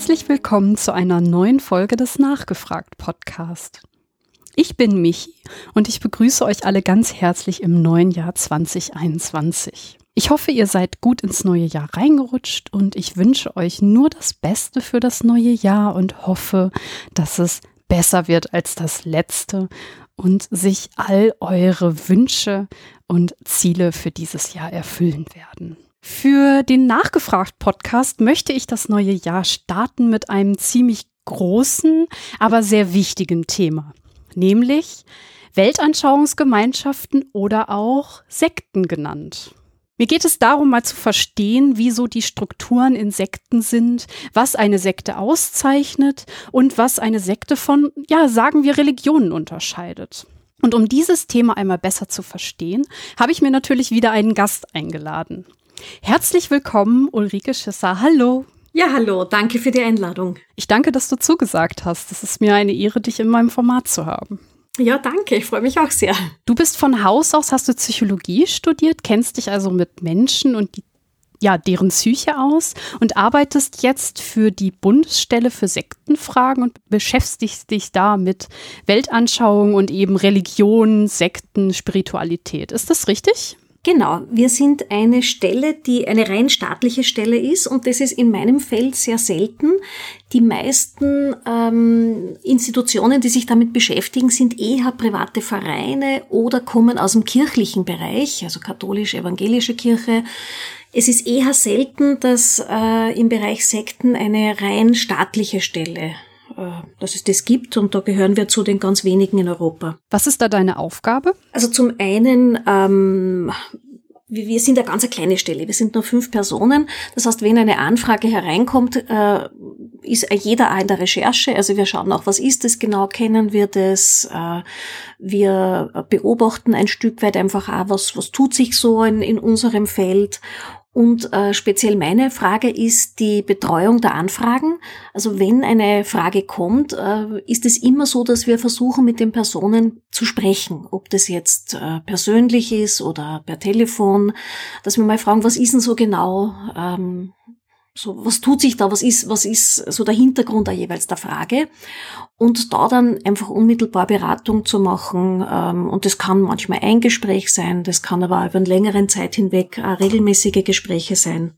Herzlich willkommen zu einer neuen Folge des Nachgefragt Podcast. Ich bin Michi und ich begrüße euch alle ganz herzlich im neuen Jahr 2021. Ich hoffe, ihr seid gut ins neue Jahr reingerutscht und ich wünsche euch nur das Beste für das neue Jahr und hoffe, dass es besser wird als das letzte und sich all eure Wünsche und Ziele für dieses Jahr erfüllen werden. Für den Nachgefragt-Podcast möchte ich das neue Jahr starten mit einem ziemlich großen, aber sehr wichtigen Thema, nämlich Weltanschauungsgemeinschaften oder auch Sekten genannt. Mir geht es darum, mal zu verstehen, wieso die Strukturen in Sekten sind, was eine Sekte auszeichnet und was eine Sekte von, ja, sagen wir, Religionen unterscheidet. Und um dieses Thema einmal besser zu verstehen, habe ich mir natürlich wieder einen Gast eingeladen. Herzlich willkommen, Ulrike Schisser. Hallo. Ja, hallo. Danke für die Einladung. Ich danke, dass du zugesagt hast. Es ist mir eine Ehre, dich in meinem Format zu haben. Ja, danke. Ich freue mich auch sehr. Du bist von Haus aus, hast du Psychologie studiert, kennst dich also mit Menschen und die, ja, deren Psyche aus und arbeitest jetzt für die Bundesstelle für Sektenfragen und beschäftigst dich da mit Weltanschauung und eben Religion, Sekten, Spiritualität. Ist das richtig? Genau, wir sind eine Stelle, die eine rein staatliche Stelle ist und das ist in meinem Feld sehr selten. Die meisten ähm, Institutionen, die sich damit beschäftigen, sind eher private Vereine oder kommen aus dem kirchlichen Bereich, also katholisch-evangelische Kirche. Es ist eher selten, dass äh, im Bereich Sekten eine rein staatliche Stelle dass es das gibt und da gehören wir zu den ganz wenigen in Europa. Was ist da deine Aufgabe? Also zum einen, ähm, wir sind eine ganz kleine Stelle, wir sind nur fünf Personen. Das heißt, wenn eine Anfrage hereinkommt, äh, ist jeder auch in der Recherche. Also wir schauen auch, was ist das genau, kennen wir das. Äh, wir beobachten ein Stück weit einfach auch, was, was tut sich so in, in unserem Feld und äh, speziell meine Frage ist die Betreuung der Anfragen. Also wenn eine Frage kommt, äh, ist es immer so, dass wir versuchen, mit den Personen zu sprechen. Ob das jetzt äh, persönlich ist oder per Telefon, dass wir mal fragen, was ist denn so genau? Ähm, so, was tut sich da? Was ist, was ist so der Hintergrund da jeweils der Frage? Und da dann einfach unmittelbar Beratung zu machen. Ähm, und das kann manchmal ein Gespräch sein, das kann aber über einen längeren Zeit hinweg regelmäßige Gespräche sein.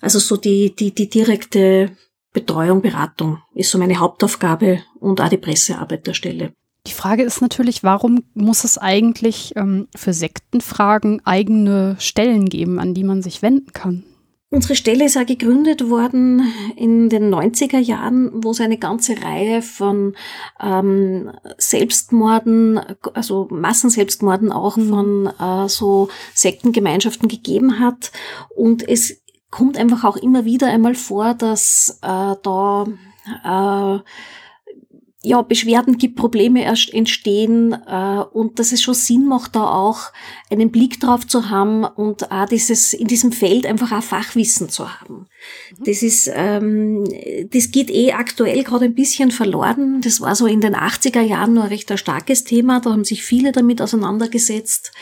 Also so die, die, die direkte Betreuung, Beratung ist so meine Hauptaufgabe und auch die Pressearbeit der Stelle. Die Frage ist natürlich, warum muss es eigentlich ähm, für Sektenfragen eigene Stellen geben, an die man sich wenden kann? Unsere Stelle ist auch gegründet worden in den 90er Jahren, wo es eine ganze Reihe von ähm, Selbstmorden, also Massenselbstmorden auch von äh, so Sektengemeinschaften gegeben hat. Und es kommt einfach auch immer wieder einmal vor, dass äh, da äh, ja, Beschwerden gibt, Probleme erst entstehen äh, und dass es schon Sinn macht, da auch einen Blick drauf zu haben und auch dieses in diesem Feld einfach auch Fachwissen zu haben. Mhm. Das ist, ähm, das geht eh aktuell gerade ein bisschen verloren. Das war so in den 80er Jahren nur ein recht ein starkes Thema. Da haben sich viele damit auseinandergesetzt.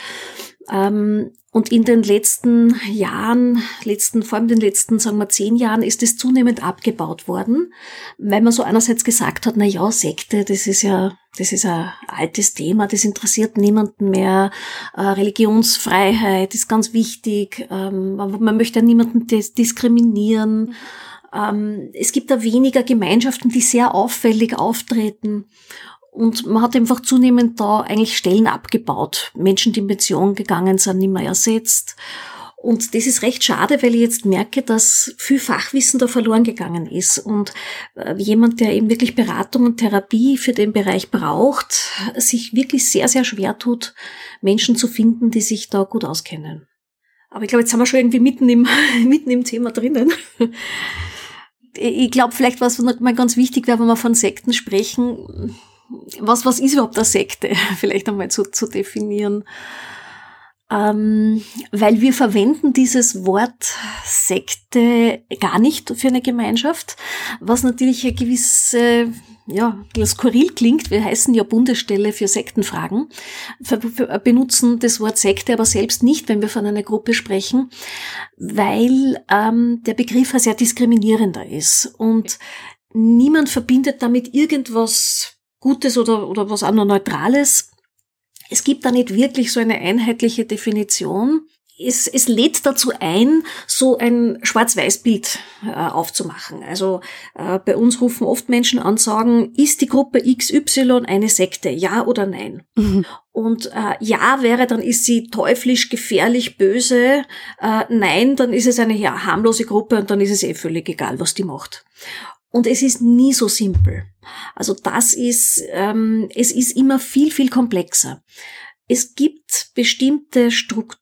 Ähm, und in den letzten Jahren, letzten, vor allem den letzten, sagen wir, zehn Jahren, ist es zunehmend abgebaut worden, weil man so einerseits gesagt hat, na ja, Sekte, das ist ja, das ist ein altes Thema, das interessiert niemanden mehr. Äh, Religionsfreiheit ist ganz wichtig. Ähm, man möchte ja niemanden diskriminieren. Ähm, es gibt da weniger Gemeinschaften, die sehr auffällig auftreten. Und man hat einfach zunehmend da eigentlich Stellen abgebaut. Menschen, die in Pension gegangen sind, nicht mehr ersetzt. Und das ist recht schade, weil ich jetzt merke, dass viel Fachwissen da verloren gegangen ist. Und äh, jemand, der eben wirklich Beratung und Therapie für den Bereich braucht, sich wirklich sehr, sehr schwer tut, Menschen zu finden, die sich da gut auskennen. Aber ich glaube, jetzt sind wir schon irgendwie mitten im, mitten im Thema drinnen. Ich glaube, vielleicht was mal ganz wichtig wäre, wenn wir von Sekten sprechen, was, was ist überhaupt eine Sekte? Vielleicht einmal zu, zu definieren. Ähm, weil wir verwenden dieses Wort Sekte gar nicht für eine Gemeinschaft, was natürlich eine gewisse ja, skurril klingt, wir heißen ja Bundesstelle für Sektenfragen, benutzen das Wort Sekte aber selbst nicht, wenn wir von einer Gruppe sprechen, weil ähm, der Begriff sehr diskriminierender ist und niemand verbindet damit irgendwas Gutes oder, oder was anderes Neutrales. Es gibt da nicht wirklich so eine einheitliche Definition es, es lädt dazu ein, so ein Schwarz-Weiß-Bild äh, aufzumachen. Also äh, bei uns rufen oft Menschen an, sagen, ist die Gruppe XY eine Sekte, ja oder nein? Mhm. Und äh, ja wäre, dann ist sie teuflisch, gefährlich, böse. Äh, nein, dann ist es eine ja, harmlose Gruppe und dann ist es eh völlig egal, was die macht. Und es ist nie so simpel. Also das ist, ähm, es ist immer viel, viel komplexer. Es gibt bestimmte Strukturen,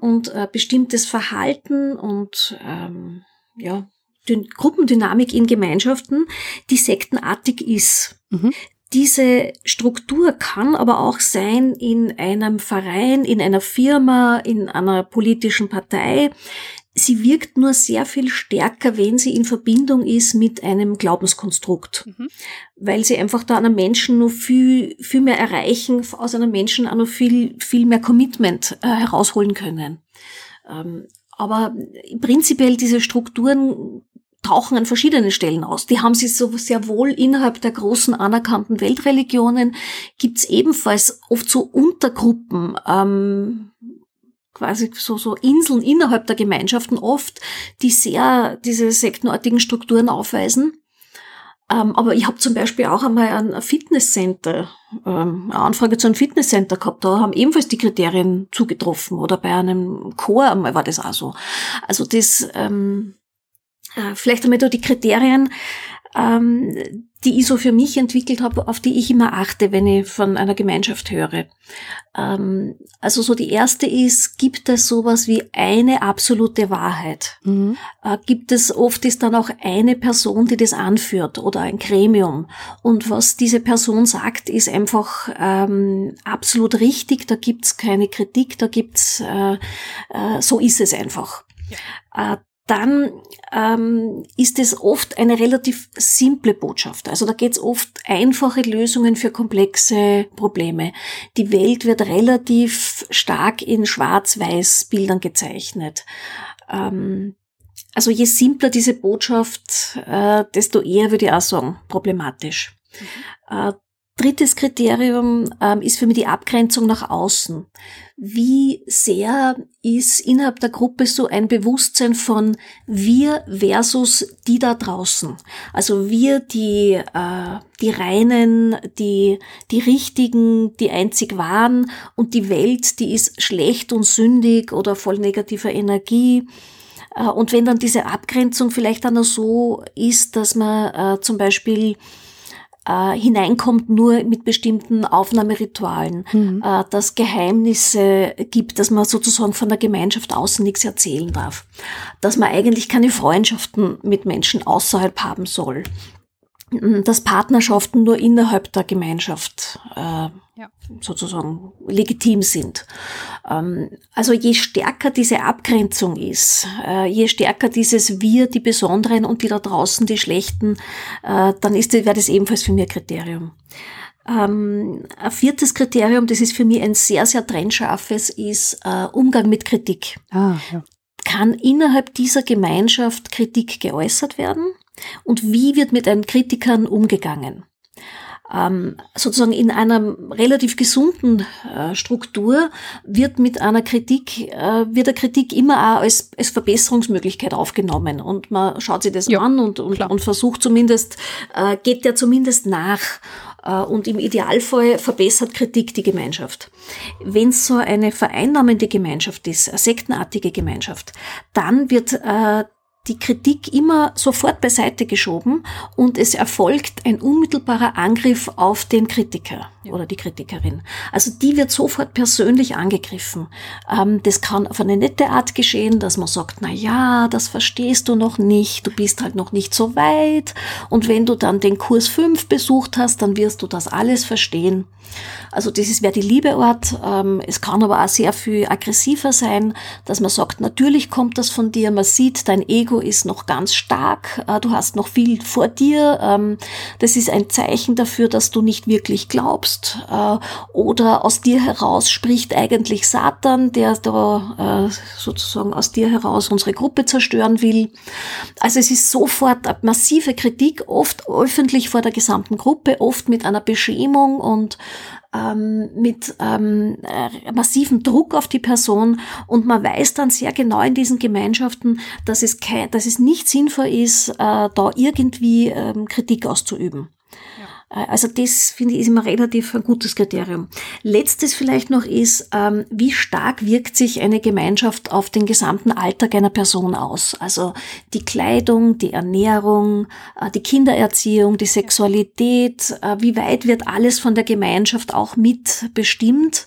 und äh, bestimmtes Verhalten und ähm, ja, die Gruppendynamik in Gemeinschaften, die sektenartig ist. Mhm. Diese Struktur kann aber auch sein in einem Verein, in einer Firma, in einer politischen Partei, Sie wirkt nur sehr viel stärker, wenn sie in Verbindung ist mit einem Glaubenskonstrukt, mhm. weil sie einfach da einem Menschen nur viel, viel mehr erreichen, aus einem Menschen auch noch viel, viel mehr Commitment äh, herausholen können. Ähm, aber prinzipiell diese Strukturen tauchen an verschiedenen Stellen aus. Die haben sie so sehr wohl innerhalb der großen anerkannten Weltreligionen. Gibt es ebenfalls oft so Untergruppen, ähm, quasi so, so Inseln innerhalb der Gemeinschaften oft, die sehr diese sektenartigen Strukturen aufweisen. Ähm, aber ich habe zum Beispiel auch einmal ein Fitnesscenter, ähm, eine Anfrage zu einem Fitnesscenter gehabt, da haben ebenfalls die Kriterien zugetroffen. Oder bei einem Chor einmal war das auch so. Also das, ähm, äh, vielleicht einmal da die Kriterien, ähm, die ich so für mich entwickelt habe, auf die ich immer achte, wenn ich von einer Gemeinschaft höre. Ähm, also so die erste ist, gibt es sowas wie eine absolute Wahrheit? Mhm. Äh, gibt es, oft ist dann auch eine Person, die das anführt oder ein Gremium. Und was diese Person sagt, ist einfach ähm, absolut richtig, da gibt's keine Kritik, da gibt's, äh, äh, so ist es einfach. Ja. Dann ähm, ist es oft eine relativ simple Botschaft. Also da geht es oft einfache Lösungen für komplexe Probleme. Die Welt wird relativ stark in Schwarz-Weiß-Bildern gezeichnet. Ähm, also je simpler diese Botschaft, äh, desto eher würde ich auch sagen, problematisch. Mhm. Äh, Drittes Kriterium ähm, ist für mich die Abgrenzung nach außen. Wie sehr ist innerhalb der Gruppe so ein Bewusstsein von wir versus die da draußen? Also wir, die, äh, die Reinen, die, die Richtigen, die einzig waren und die Welt, die ist schlecht und sündig oder voll negativer Energie. Äh, und wenn dann diese Abgrenzung vielleicht dann so ist, dass man äh, zum Beispiel äh, hineinkommt nur mit bestimmten Aufnahmeritualen, mhm. äh, dass Geheimnisse gibt, dass man sozusagen von der Gemeinschaft außen nichts erzählen darf, dass man eigentlich keine Freundschaften mit Menschen außerhalb haben soll, dass Partnerschaften nur innerhalb der Gemeinschaft äh, ja. sozusagen legitim sind. Ähm, also je stärker diese Abgrenzung ist, äh, je stärker dieses Wir, die Besonderen und die da draußen, die Schlechten, äh, dann ist wäre das ebenfalls für mich ein Kriterium. Ähm, ein viertes Kriterium, das ist für mich ein sehr, sehr trennscharfes, ist äh, Umgang mit Kritik. Ah, ja. Kann innerhalb dieser Gemeinschaft Kritik geäußert werden? Und wie wird mit den Kritikern umgegangen? Ähm, sozusagen in einer relativ gesunden äh, Struktur wird mit einer Kritik, äh, wird der Kritik immer auch als, als Verbesserungsmöglichkeit aufgenommen und man schaut sich das ja, an und, und, und, versucht zumindest, äh, geht der zumindest nach äh, und im Idealfall verbessert Kritik die Gemeinschaft. Wenn es so eine vereinnahmende Gemeinschaft ist, eine sektenartige Gemeinschaft, dann wird äh, die Kritik immer sofort beiseite geschoben und es erfolgt ein unmittelbarer Angriff auf den Kritiker. Oder die Kritikerin. Also die wird sofort persönlich angegriffen. Ähm, das kann auf eine nette Art geschehen, dass man sagt, na ja, das verstehst du noch nicht, du bist halt noch nicht so weit und wenn du dann den Kurs 5 besucht hast, dann wirst du das alles verstehen. Also das ist wer die Liebeort. Ähm, es kann aber auch sehr viel aggressiver sein, dass man sagt, natürlich kommt das von dir, man sieht, dein Ego ist noch ganz stark, äh, du hast noch viel vor dir. Ähm, das ist ein Zeichen dafür, dass du nicht wirklich glaubst. Äh, oder aus dir heraus spricht eigentlich Satan, der da äh, sozusagen aus dir heraus unsere Gruppe zerstören will. Also es ist sofort massive Kritik, oft öffentlich vor der gesamten Gruppe, oft mit einer Beschämung und ähm, mit ähm, äh, massivem Druck auf die Person und man weiß dann sehr genau in diesen Gemeinschaften, dass es, kein, dass es nicht sinnvoll ist, äh, da irgendwie ähm, Kritik auszuüben. Äh, also das finde ich ist immer relativ ein gutes Kriterium. Letztes vielleicht noch ist, ähm, wie stark wirkt sich eine Gemeinschaft auf den gesamten Alltag einer Person aus? Also die Kleidung, die Ernährung, äh, die Kindererziehung, die Sexualität, äh, wie weit wird alles von der Gemeinschaft auch mitbestimmt?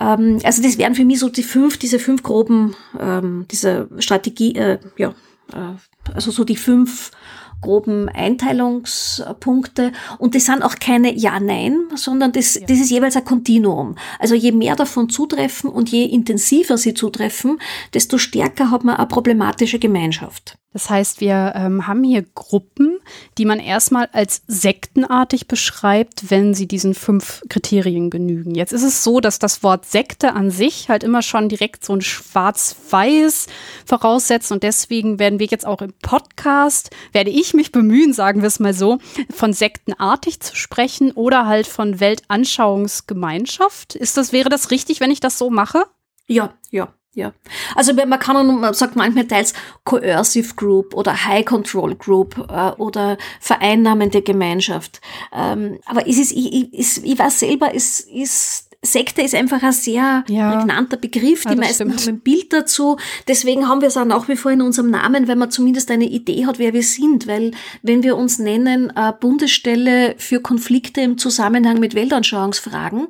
Ähm, also das wären für mich so die fünf, diese fünf groben, ähm, diese Strategie, äh, ja, äh, also so die fünf groben Einteilungspunkte. Und das sind auch keine Ja-Nein, sondern das, das ist jeweils ein Kontinuum. Also je mehr davon zutreffen und je intensiver sie zutreffen, desto stärker hat man eine problematische Gemeinschaft. Das heißt, wir ähm, haben hier Gruppen, die man erstmal als sektenartig beschreibt, wenn sie diesen fünf Kriterien genügen. Jetzt ist es so, dass das Wort Sekte an sich halt immer schon direkt so ein Schwarz-Weiß voraussetzt und deswegen werden wir jetzt auch im Podcast, werde ich mich bemühen, sagen wir es mal so, von sektenartig zu sprechen oder halt von Weltanschauungsgemeinschaft. Ist das, wäre das richtig, wenn ich das so mache? Ja, ja. Ja, also man kann, man sagt manchmal teils Coercive Group oder High Control Group äh, oder vereinnahmende Gemeinschaft. Ähm, aber es ist, ich, ich, ich weiß selber, es ist Sekte ist einfach ein sehr ja. prägnanter Begriff. Die ja, meisten stimmt. haben ein Bild dazu. Deswegen haben wir es auch nach wie vor in unserem Namen, weil man zumindest eine Idee hat, wer wir sind. Weil wenn wir uns nennen äh, Bundesstelle für Konflikte im Zusammenhang mit Weltanschauungsfragen,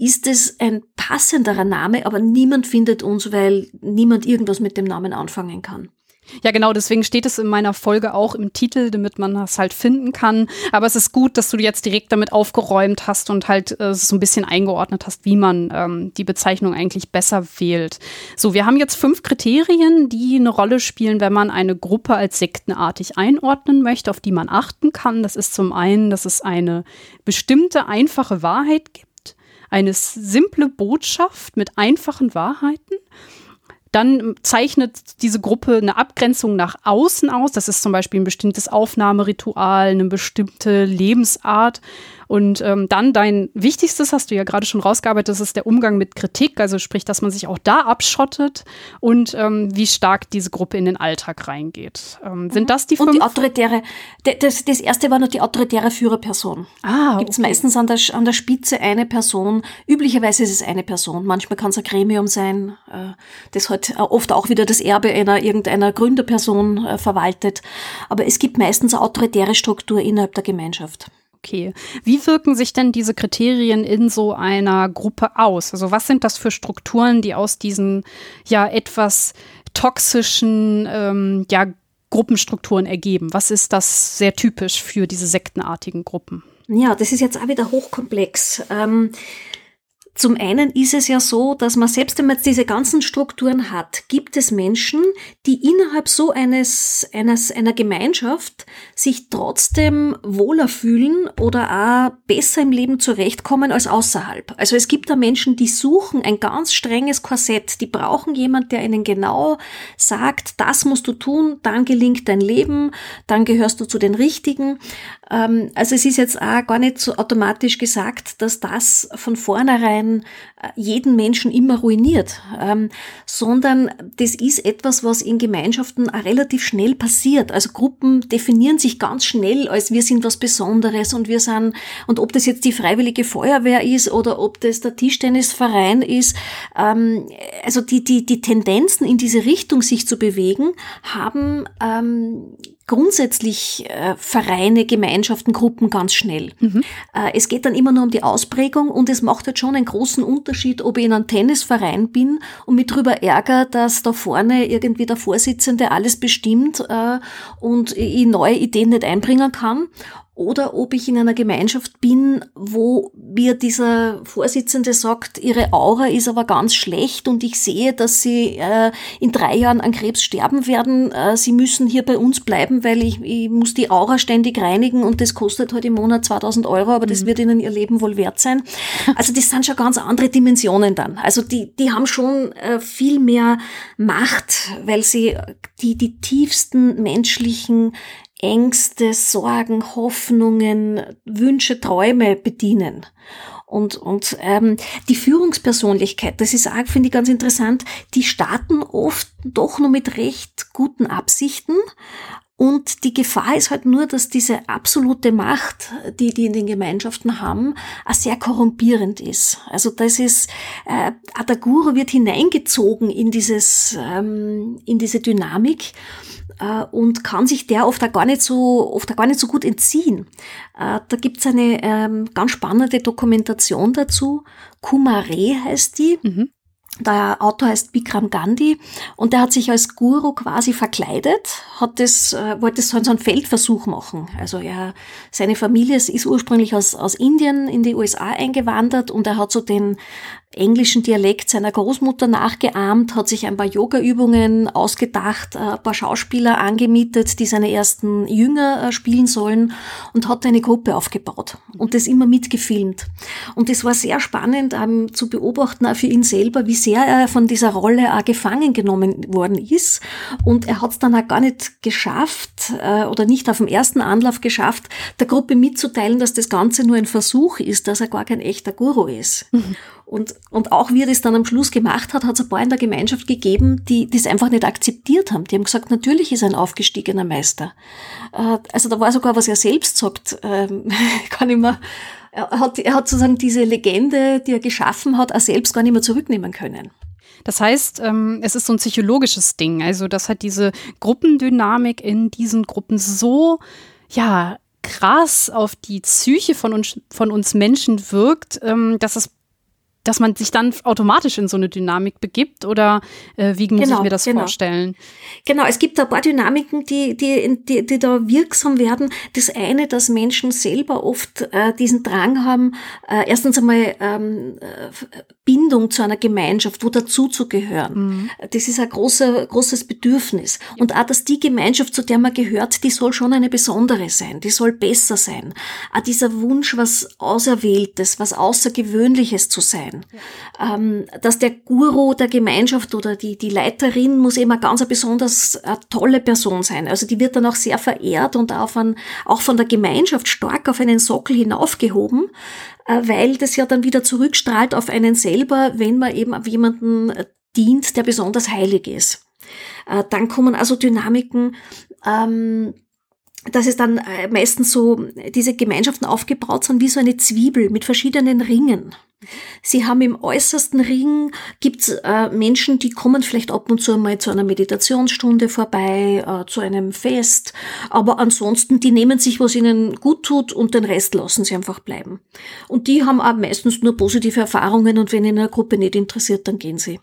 ist es ein passenderer Name, aber niemand findet uns, weil niemand irgendwas mit dem Namen anfangen kann. Ja, genau, deswegen steht es in meiner Folge auch im Titel, damit man das halt finden kann. Aber es ist gut, dass du jetzt direkt damit aufgeräumt hast und halt äh, so ein bisschen eingeordnet hast, wie man ähm, die Bezeichnung eigentlich besser wählt. So, wir haben jetzt fünf Kriterien, die eine Rolle spielen, wenn man eine Gruppe als sektenartig einordnen möchte, auf die man achten kann. Das ist zum einen, dass es eine bestimmte einfache Wahrheit gibt eine simple Botschaft mit einfachen Wahrheiten. Dann zeichnet diese Gruppe eine Abgrenzung nach außen aus. Das ist zum Beispiel ein bestimmtes Aufnahmeritual, eine bestimmte Lebensart. Und ähm, dann dein wichtigstes, hast du ja gerade schon rausgearbeitet, das ist der Umgang mit Kritik, also sprich, dass man sich auch da abschottet und ähm, wie stark diese Gruppe in den Alltag reingeht. Ähm, sind mhm. das die fünf? Und die autoritäre, das, das erste war noch die autoritäre Führerperson. Ah, Gibt es okay. meistens an der, an der Spitze eine Person, üblicherweise ist es eine Person, manchmal kann es ein Gremium sein, äh, das halt oft auch wieder das Erbe einer irgendeiner Gründerperson äh, verwaltet. Aber es gibt meistens eine autoritäre Struktur innerhalb der Gemeinschaft. Okay. Wie wirken sich denn diese Kriterien in so einer Gruppe aus? Also was sind das für Strukturen, die aus diesen ja etwas toxischen ähm, ja, Gruppenstrukturen ergeben? Was ist das sehr typisch für diese sektenartigen Gruppen? Ja, das ist jetzt auch wieder hochkomplex. Ähm, zum einen ist es ja so, dass man selbst wenn man jetzt diese ganzen Strukturen hat, gibt es Menschen, die innerhalb so eines, eines einer Gemeinschaft sich trotzdem wohler fühlen oder auch besser im Leben zurechtkommen als außerhalb. Also es gibt da Menschen, die suchen ein ganz strenges Korsett, die brauchen jemand, der ihnen genau sagt, das musst du tun, dann gelingt dein Leben, dann gehörst du zu den Richtigen. Ähm, also es ist jetzt auch gar nicht so automatisch gesagt, dass das von vornherein äh, jeden Menschen immer ruiniert, ähm, sondern das ist etwas, was in Gemeinschaften relativ schnell passiert. Also Gruppen definieren sich ganz schnell als wir sind was Besonderes und wir sind, und ob das jetzt die Freiwillige Feuerwehr ist oder ob das der Tischtennisverein ist, ähm, also die, die, die Tendenzen in diese Richtung sich zu bewegen, haben grundsätzlich äh, Vereine, Gemeinschaften, Gruppen ganz schnell. Mhm. Äh, es geht dann immer nur um die Ausprägung und es macht halt schon einen großen Unterschied, ob ich in einem Tennisverein bin und mich darüber ärgere, dass da vorne irgendwie der Vorsitzende alles bestimmt äh, und ich neue Ideen nicht einbringen kann oder ob ich in einer Gemeinschaft bin, wo mir dieser Vorsitzende sagt, ihre Aura ist aber ganz schlecht und ich sehe, dass sie äh, in drei Jahren an Krebs sterben werden. Äh, sie müssen hier bei uns bleiben, weil ich, ich muss die Aura ständig reinigen und das kostet heute halt im Monat 2000 Euro, aber das mhm. wird ihnen ihr Leben wohl wert sein. Also das sind schon ganz andere Dimensionen dann. Also die, die haben schon äh, viel mehr Macht, weil sie die, die tiefsten menschlichen Ängste, Sorgen, Hoffnungen, Wünsche, Träume bedienen. Und, und ähm, die Führungspersönlichkeit, das ist auch, finde ich, ganz interessant, die starten oft doch nur mit recht guten Absichten. Und die Gefahr ist halt nur, dass diese absolute Macht, die die in den Gemeinschaften haben, auch sehr korrumpierend ist. Also das ist, äh, der Guru wird hineingezogen in dieses, ähm, in diese Dynamik äh, und kann sich der oft auch gar nicht so, oft auch gar nicht so gut entziehen. Äh, da gibt's eine ähm, ganz spannende Dokumentation dazu. Kumare heißt die. Mhm. Der Autor heißt Bikram Gandhi und der hat sich als Guru quasi verkleidet, hat das, äh, wollte so einen Feldversuch machen. Also er, seine Familie ist ursprünglich aus, aus Indien in die USA eingewandert und er hat so den englischen Dialekt seiner Großmutter nachgeahmt, hat sich ein paar Yoga-Übungen ausgedacht, ein paar Schauspieler angemietet, die seine ersten Jünger äh, spielen sollen und hat eine Gruppe aufgebaut und das immer mitgefilmt. Und das war sehr spannend ähm, zu beobachten, auch für ihn selber, wie sehr er von dieser Rolle auch gefangen genommen worden ist. Und er hat es dann auch gar nicht geschafft äh, oder nicht auf dem ersten Anlauf geschafft, der Gruppe mitzuteilen, dass das Ganze nur ein Versuch ist, dass er gar kein echter Guru ist. Mhm. Und, und auch wie er das dann am Schluss gemacht hat, hat es ein paar in der Gemeinschaft gegeben, die das einfach nicht akzeptiert haben. Die haben gesagt, natürlich ist er ein aufgestiegener Meister. Äh, also da war sogar, was er selbst sagt, ähm, kann ich mir, er hat, er hat sozusagen diese Legende, die er geschaffen hat, er selbst gar nicht mehr zurücknehmen können. Das heißt, ähm, es ist so ein psychologisches Ding, also dass halt diese Gruppendynamik in diesen Gruppen so, ja, krass auf die Psyche von uns, von uns Menschen wirkt, ähm, dass es dass man sich dann automatisch in so eine Dynamik begibt oder äh, wie muss genau, ich mir das genau. vorstellen? Genau, es gibt ein paar Dynamiken, die, die, die, die da wirksam werden. Das eine, dass Menschen selber oft äh, diesen Drang haben, äh, erstens einmal ähm, äh, Bindung zu einer Gemeinschaft, wo dazuzugehören. Mhm. Das ist ein großer, großes Bedürfnis. Und auch, dass die Gemeinschaft, zu der man gehört, die soll schon eine besondere sein, die soll besser sein. Auch dieser Wunsch, was Auserwähltes, was Außergewöhnliches zu sein. Ja. Ähm, dass der Guru der Gemeinschaft oder die, die Leiterin muss eben eine ganz besonders eine tolle Person sein. Also die wird dann auch sehr verehrt und auch von, auch von der Gemeinschaft stark auf einen Sockel hinaufgehoben, äh, weil das ja dann wieder zurückstrahlt auf einen selber, wenn man eben auf jemanden dient, der besonders heilig ist. Äh, dann kommen also Dynamiken, ähm, dass es dann äh, meistens so diese Gemeinschaften aufgebaut sind wie so eine Zwiebel mit verschiedenen Ringen. Sie haben im äußersten Ring gibt's äh, Menschen, die kommen vielleicht ab und zu einmal zu einer Meditationsstunde vorbei, äh, zu einem Fest, aber ansonsten, die nehmen sich, was ihnen gut tut und den Rest lassen sie einfach bleiben. Und die haben auch meistens nur positive Erfahrungen und wenn ihnen eine Gruppe nicht interessiert, dann gehen sie.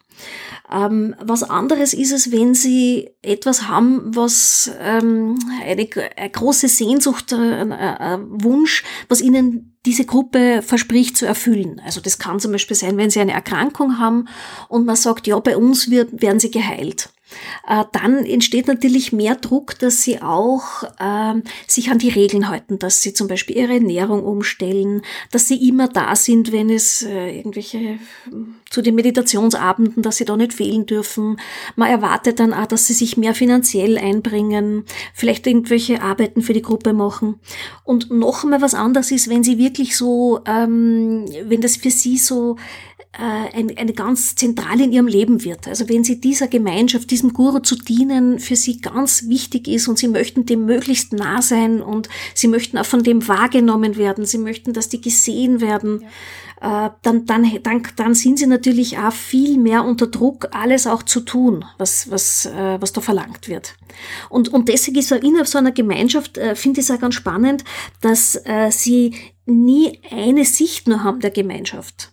Ähm, was anderes ist es, wenn sie etwas haben, was ähm, eine, eine große Sehnsucht, ein, ein Wunsch, was ihnen diese Gruppe verspricht zu erfüllen. Also das kann zum Beispiel sein, wenn sie eine Erkrankung haben und man sagt, ja, bei uns wird, werden sie geheilt. Äh, dann entsteht natürlich mehr Druck, dass sie auch äh, sich an die Regeln halten, dass sie zum Beispiel ihre Ernährung umstellen, dass sie immer da sind, wenn es äh, irgendwelche zu den Meditationsabenden, dass sie da nicht fehlen dürfen. Man erwartet dann auch, dass sie sich mehr finanziell einbringen, vielleicht irgendwelche Arbeiten für die Gruppe machen. Und noch einmal was anderes ist, wenn sie wirklich so, ähm, wenn das für sie so äh, eine, eine ganz zentral in ihrem Leben wird. Also wenn sie dieser Gemeinschaft, diesem Guru zu dienen für sie ganz wichtig ist und sie möchten dem möglichst nah sein und sie möchten auch von dem wahrgenommen werden. Sie möchten, dass die gesehen werden. Ja äh, dann, dann, dann, dann sind sie natürlich auch viel mehr unter Druck, alles auch zu tun, was, was, äh, was da verlangt wird. Und, und deswegen ist so innerhalb so einer Gemeinschaft, äh, finde ich es auch ganz spannend, dass äh, sie nie eine Sicht nur haben der Gemeinschaft.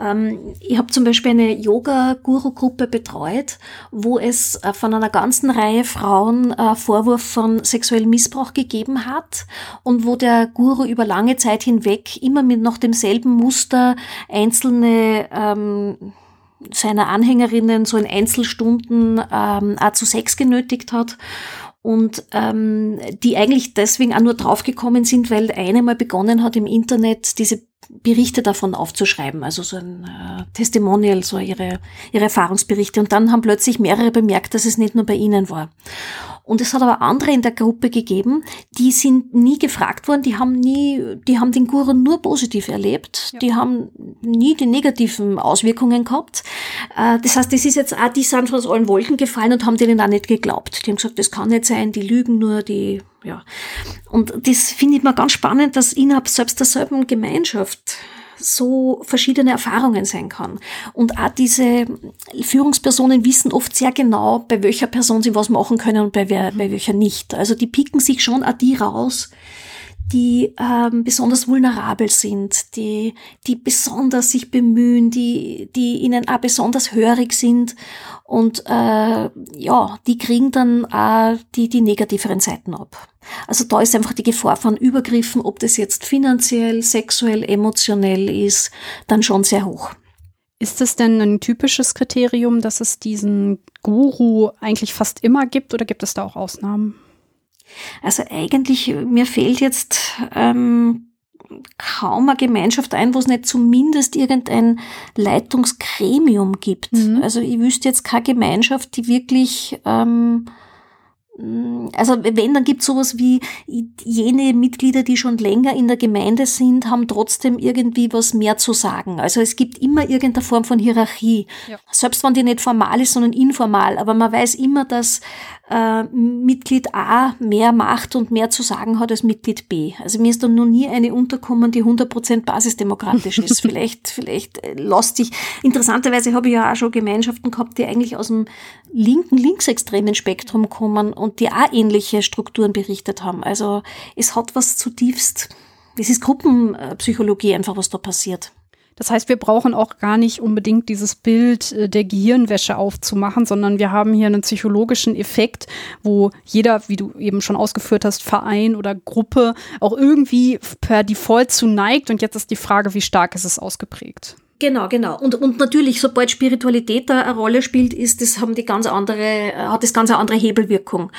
Ähm, ich habe zum Beispiel eine Yoga-Guru-Gruppe betreut, wo es äh, von einer ganzen Reihe Frauen äh, Vorwurf von sexuellem Missbrauch gegeben hat und wo der Guru über lange Zeit hinweg immer mit noch demselben Muster einzelne ähm, seiner Anhängerinnen so in Einzelstunden ähm, auch zu Sex genötigt hat und ähm, die eigentlich deswegen auch nur draufgekommen sind, weil eine mal begonnen hat im Internet diese Berichte davon aufzuschreiben, also so ein äh, Testimonial, so ihre, ihre Erfahrungsberichte. Und dann haben plötzlich mehrere bemerkt, dass es nicht nur bei ihnen war. Und es hat aber andere in der Gruppe gegeben, die sind nie gefragt worden, die haben nie, die haben den Guru nur positiv erlebt, ja. die haben nie die negativen Auswirkungen gehabt. Äh, das heißt, das ist jetzt auch, die sind von allen Wolken gefallen und haben denen auch nicht geglaubt. Die haben gesagt, das kann nicht sein, die lügen nur, die, ja. Und das finde ich mal ganz spannend, dass innerhalb selbst derselben Gemeinschaft so verschiedene Erfahrungen sein kann. Und auch diese Führungspersonen wissen oft sehr genau, bei welcher Person sie was machen können und bei, wer, bei welcher nicht. Also die picken sich schon auch die raus, die ähm, besonders vulnerabel sind, die, die besonders sich bemühen, die, die ihnen auch besonders hörig sind und äh, ja, die kriegen dann auch die, die negativeren Seiten ab. Also da ist einfach die Gefahr von Übergriffen, ob das jetzt finanziell, sexuell, emotionell ist, dann schon sehr hoch. Ist es denn ein typisches Kriterium, dass es diesen Guru eigentlich fast immer gibt oder gibt es da auch Ausnahmen? Also eigentlich, mir fehlt jetzt ähm, kaum eine Gemeinschaft ein, wo es nicht zumindest irgendein Leitungsgremium gibt. Mhm. Also ich wüsste jetzt keine Gemeinschaft, die wirklich ähm, Mm, also wenn, dann gibt es sowas wie jene Mitglieder, die schon länger in der Gemeinde sind, haben trotzdem irgendwie was mehr zu sagen. Also es gibt immer irgendeine Form von Hierarchie. Ja. Selbst wenn die nicht formal ist, sondern informal. Aber man weiß immer, dass äh, Mitglied A mehr macht und mehr zu sagen hat als Mitglied B. Also mir ist da noch nie eine unterkommen, die 100% basisdemokratisch ist. vielleicht, vielleicht äh, lässt sich, interessanterweise habe ich ja auch schon Gemeinschaften gehabt, die eigentlich aus dem linken, linksextremen Spektrum kommen und die auch ähnliche Strukturen berichtet haben. Also es hat was zutiefst, es ist Gruppenpsychologie einfach, was da passiert. Das heißt, wir brauchen auch gar nicht unbedingt dieses Bild äh, der Gehirnwäsche aufzumachen, sondern wir haben hier einen psychologischen Effekt, wo jeder, wie du eben schon ausgeführt hast, Verein oder Gruppe auch irgendwie per Default zu neigt. Und jetzt ist die Frage, wie stark ist es ausgeprägt? Genau, genau. Und, und natürlich, sobald Spiritualität da eine Rolle spielt, ist das, haben die ganz andere, hat das ganz eine andere Hebelwirkung.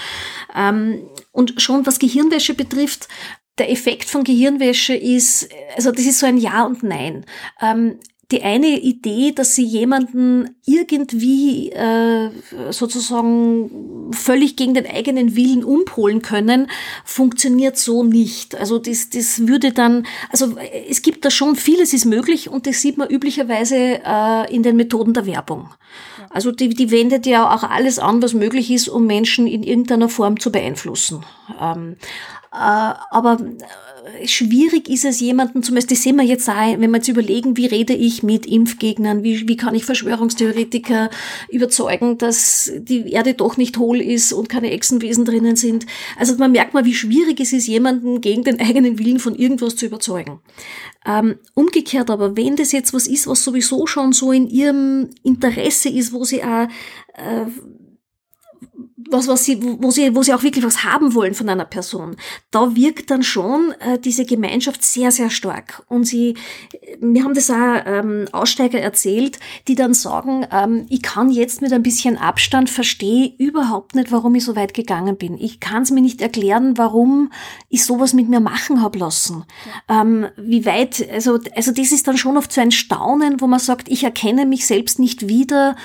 Ähm, und schon was Gehirnwäsche betrifft, der Effekt von Gehirnwäsche ist, also das ist so ein Ja und Nein. Ähm, die eine Idee, dass sie jemanden irgendwie äh, sozusagen völlig gegen den eigenen Willen umpolen können, funktioniert so nicht. Also das, das würde dann, also es gibt da schon vieles ist möglich und das sieht man üblicherweise äh, in den Methoden der Werbung. Also die, die wendet ja auch alles an, was möglich ist, um Menschen in irgendeiner Form zu beeinflussen. Ähm, äh, aber äh, schwierig ist es jemanden, zum Beispiel, das sehen wir jetzt auch, wenn wir jetzt überlegen, wie rede ich mit Impfgegnern, wie, wie kann ich Verschwörungstheoretiker überzeugen, dass die Erde doch nicht hohl ist und keine Echsenwesen drinnen sind. Also man merkt mal, wie schwierig es ist, jemanden gegen den eigenen Willen von irgendwas zu überzeugen. Ähm, umgekehrt aber, wenn das jetzt was ist, was sowieso schon so in ihrem Interesse ist, wo sie auch äh, was, was sie, wo sie, wo sie auch wirklich was haben wollen von einer Person, da wirkt dann schon äh, diese Gemeinschaft sehr, sehr stark. Und sie, wir haben das auch ähm, Aussteiger erzählt, die dann sagen, ähm, ich kann jetzt mit ein bisschen Abstand verstehe überhaupt nicht, warum ich so weit gegangen bin. Ich kann es mir nicht erklären, warum ich sowas mit mir machen habe lassen. Ja. Ähm, wie weit, also, also das ist dann schon oft so ein Staunen, wo man sagt, ich erkenne mich selbst nicht wieder.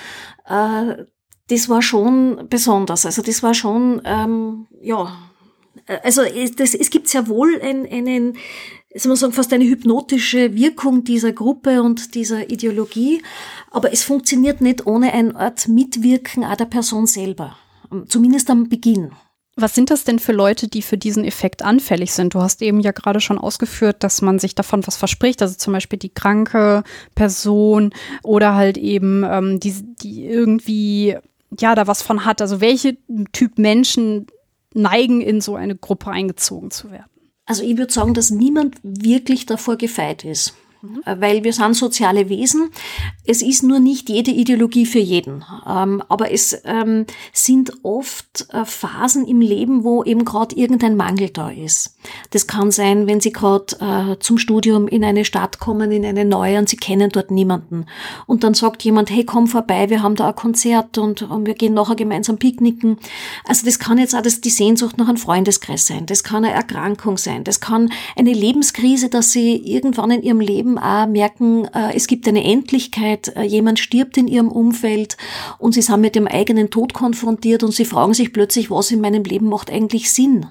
Äh, das war schon besonders. Also das war schon, ähm, ja, also es, das, es gibt sehr wohl ein, einen jetzt muss sagen, fast eine hypnotische Wirkung dieser Gruppe und dieser Ideologie. Aber es funktioniert nicht ohne eine Art Mitwirken auch der Person selber. Zumindest am Beginn. Was sind das denn für Leute, die für diesen Effekt anfällig sind? Du hast eben ja gerade schon ausgeführt, dass man sich davon was verspricht, also zum Beispiel die kranke Person oder halt eben ähm, die, die irgendwie ja da was von hat. Also welche Typ Menschen neigen in so eine Gruppe eingezogen zu werden? Also ich würde sagen, dass niemand wirklich davor gefeit ist. Mhm. Weil wir sind soziale Wesen. Es ist nur nicht jede Ideologie für jeden. Ähm, aber es ähm, sind oft äh, Phasen im Leben, wo eben gerade irgendein Mangel da ist. Das kann sein, wenn Sie gerade äh, zum Studium in eine Stadt kommen, in eine neue und Sie kennen dort niemanden. Und dann sagt jemand, hey, komm vorbei, wir haben da ein Konzert und, wir gehen nachher gemeinsam picknicken. Also das kann jetzt auch die Sehnsucht nach einem Freundeskreis sein. Das kann eine Erkrankung sein. Das kann eine Lebenskrise, dass Sie irgendwann in Ihrem Leben eben auch merken, äh, es gibt eine Endlichkeit, äh, jemand stirbt in ihrem Umfeld und sie sind mit dem eigenen Tod konfrontiert und sie fragen sich plötzlich, was in meinem Leben macht eigentlich Sinn.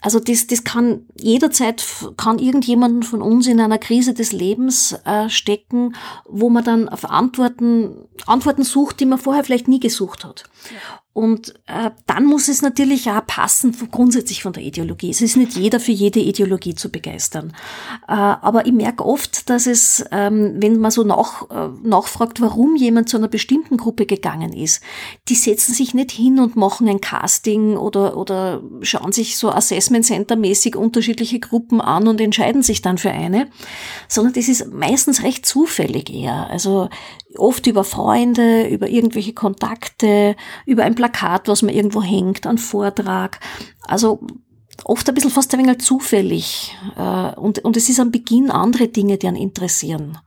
Also das, das kann jederzeit kann irgendjemanden von uns in einer Krise des Lebens äh, stecken, wo man dann auf Antworten Antworten sucht, die man vorher vielleicht nie gesucht hat. Ja. Und äh, dann muss es natürlich auch passen grundsätzlich von der Ideologie. Es ist nicht jeder für jede Ideologie zu begeistern. Äh, aber ich merke oft, dass es, ähm, wenn man so nach, äh, nachfragt, warum jemand zu einer bestimmten Gruppe gegangen ist, die setzen sich nicht hin und machen ein Casting oder, oder schauen sich so Assessment Center mäßig unterschiedliche Gruppen an und entscheiden sich dann für eine, sondern das ist meistens recht zufällig eher. Also oft über Freunde, über irgendwelche Kontakte, über ein Plakat, was man irgendwo hängt, ein Vortrag. Also oft ein bisschen fast ein wenig zufällig. Äh, und, und es ist am Beginn andere Dinge, die einen interessieren.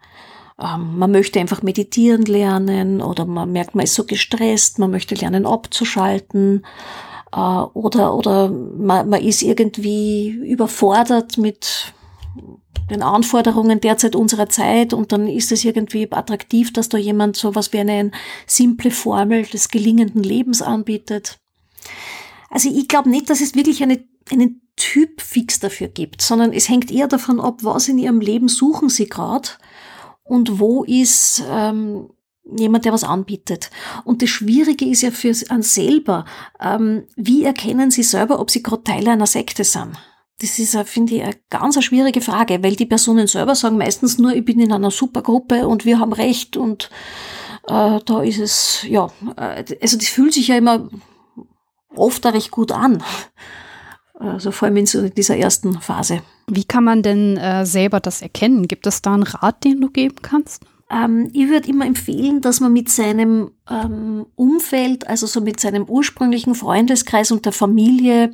Ähm, man möchte einfach meditieren lernen oder man merkt, man ist so gestresst, man möchte lernen abzuschalten äh, oder, oder man, man ist irgendwie überfordert mit den Anforderungen derzeit unserer Zeit und dann ist es irgendwie attraktiv, dass da jemand so was wie eine simple Formel des gelingenden Lebens anbietet. Also ich glaube nicht, dass es wirklich eine, einen Typ fix dafür gibt, sondern es hängt eher davon ab, was in ihrem Leben suchen sie gerade und wo ist ähm, jemand, der was anbietet. Und das Schwierige ist ja für einen selber, ähm, wie erkennen sie selber, ob sie gerade Teil einer Sekte sind. Das ist, finde ich, eine ganz schwierige Frage, weil die Personen selber sagen meistens nur, ich bin in einer Supergruppe und wir haben Recht und äh, da ist es, ja, äh, also das fühlt sich ja immer oft recht gut an. Also vor allem in so dieser ersten Phase. Wie kann man denn äh, selber das erkennen? Gibt es da einen Rat, den du geben kannst? Ähm, ich würde immer empfehlen, dass man mit seinem ähm, Umfeld, also so mit seinem ursprünglichen Freundeskreis und der Familie,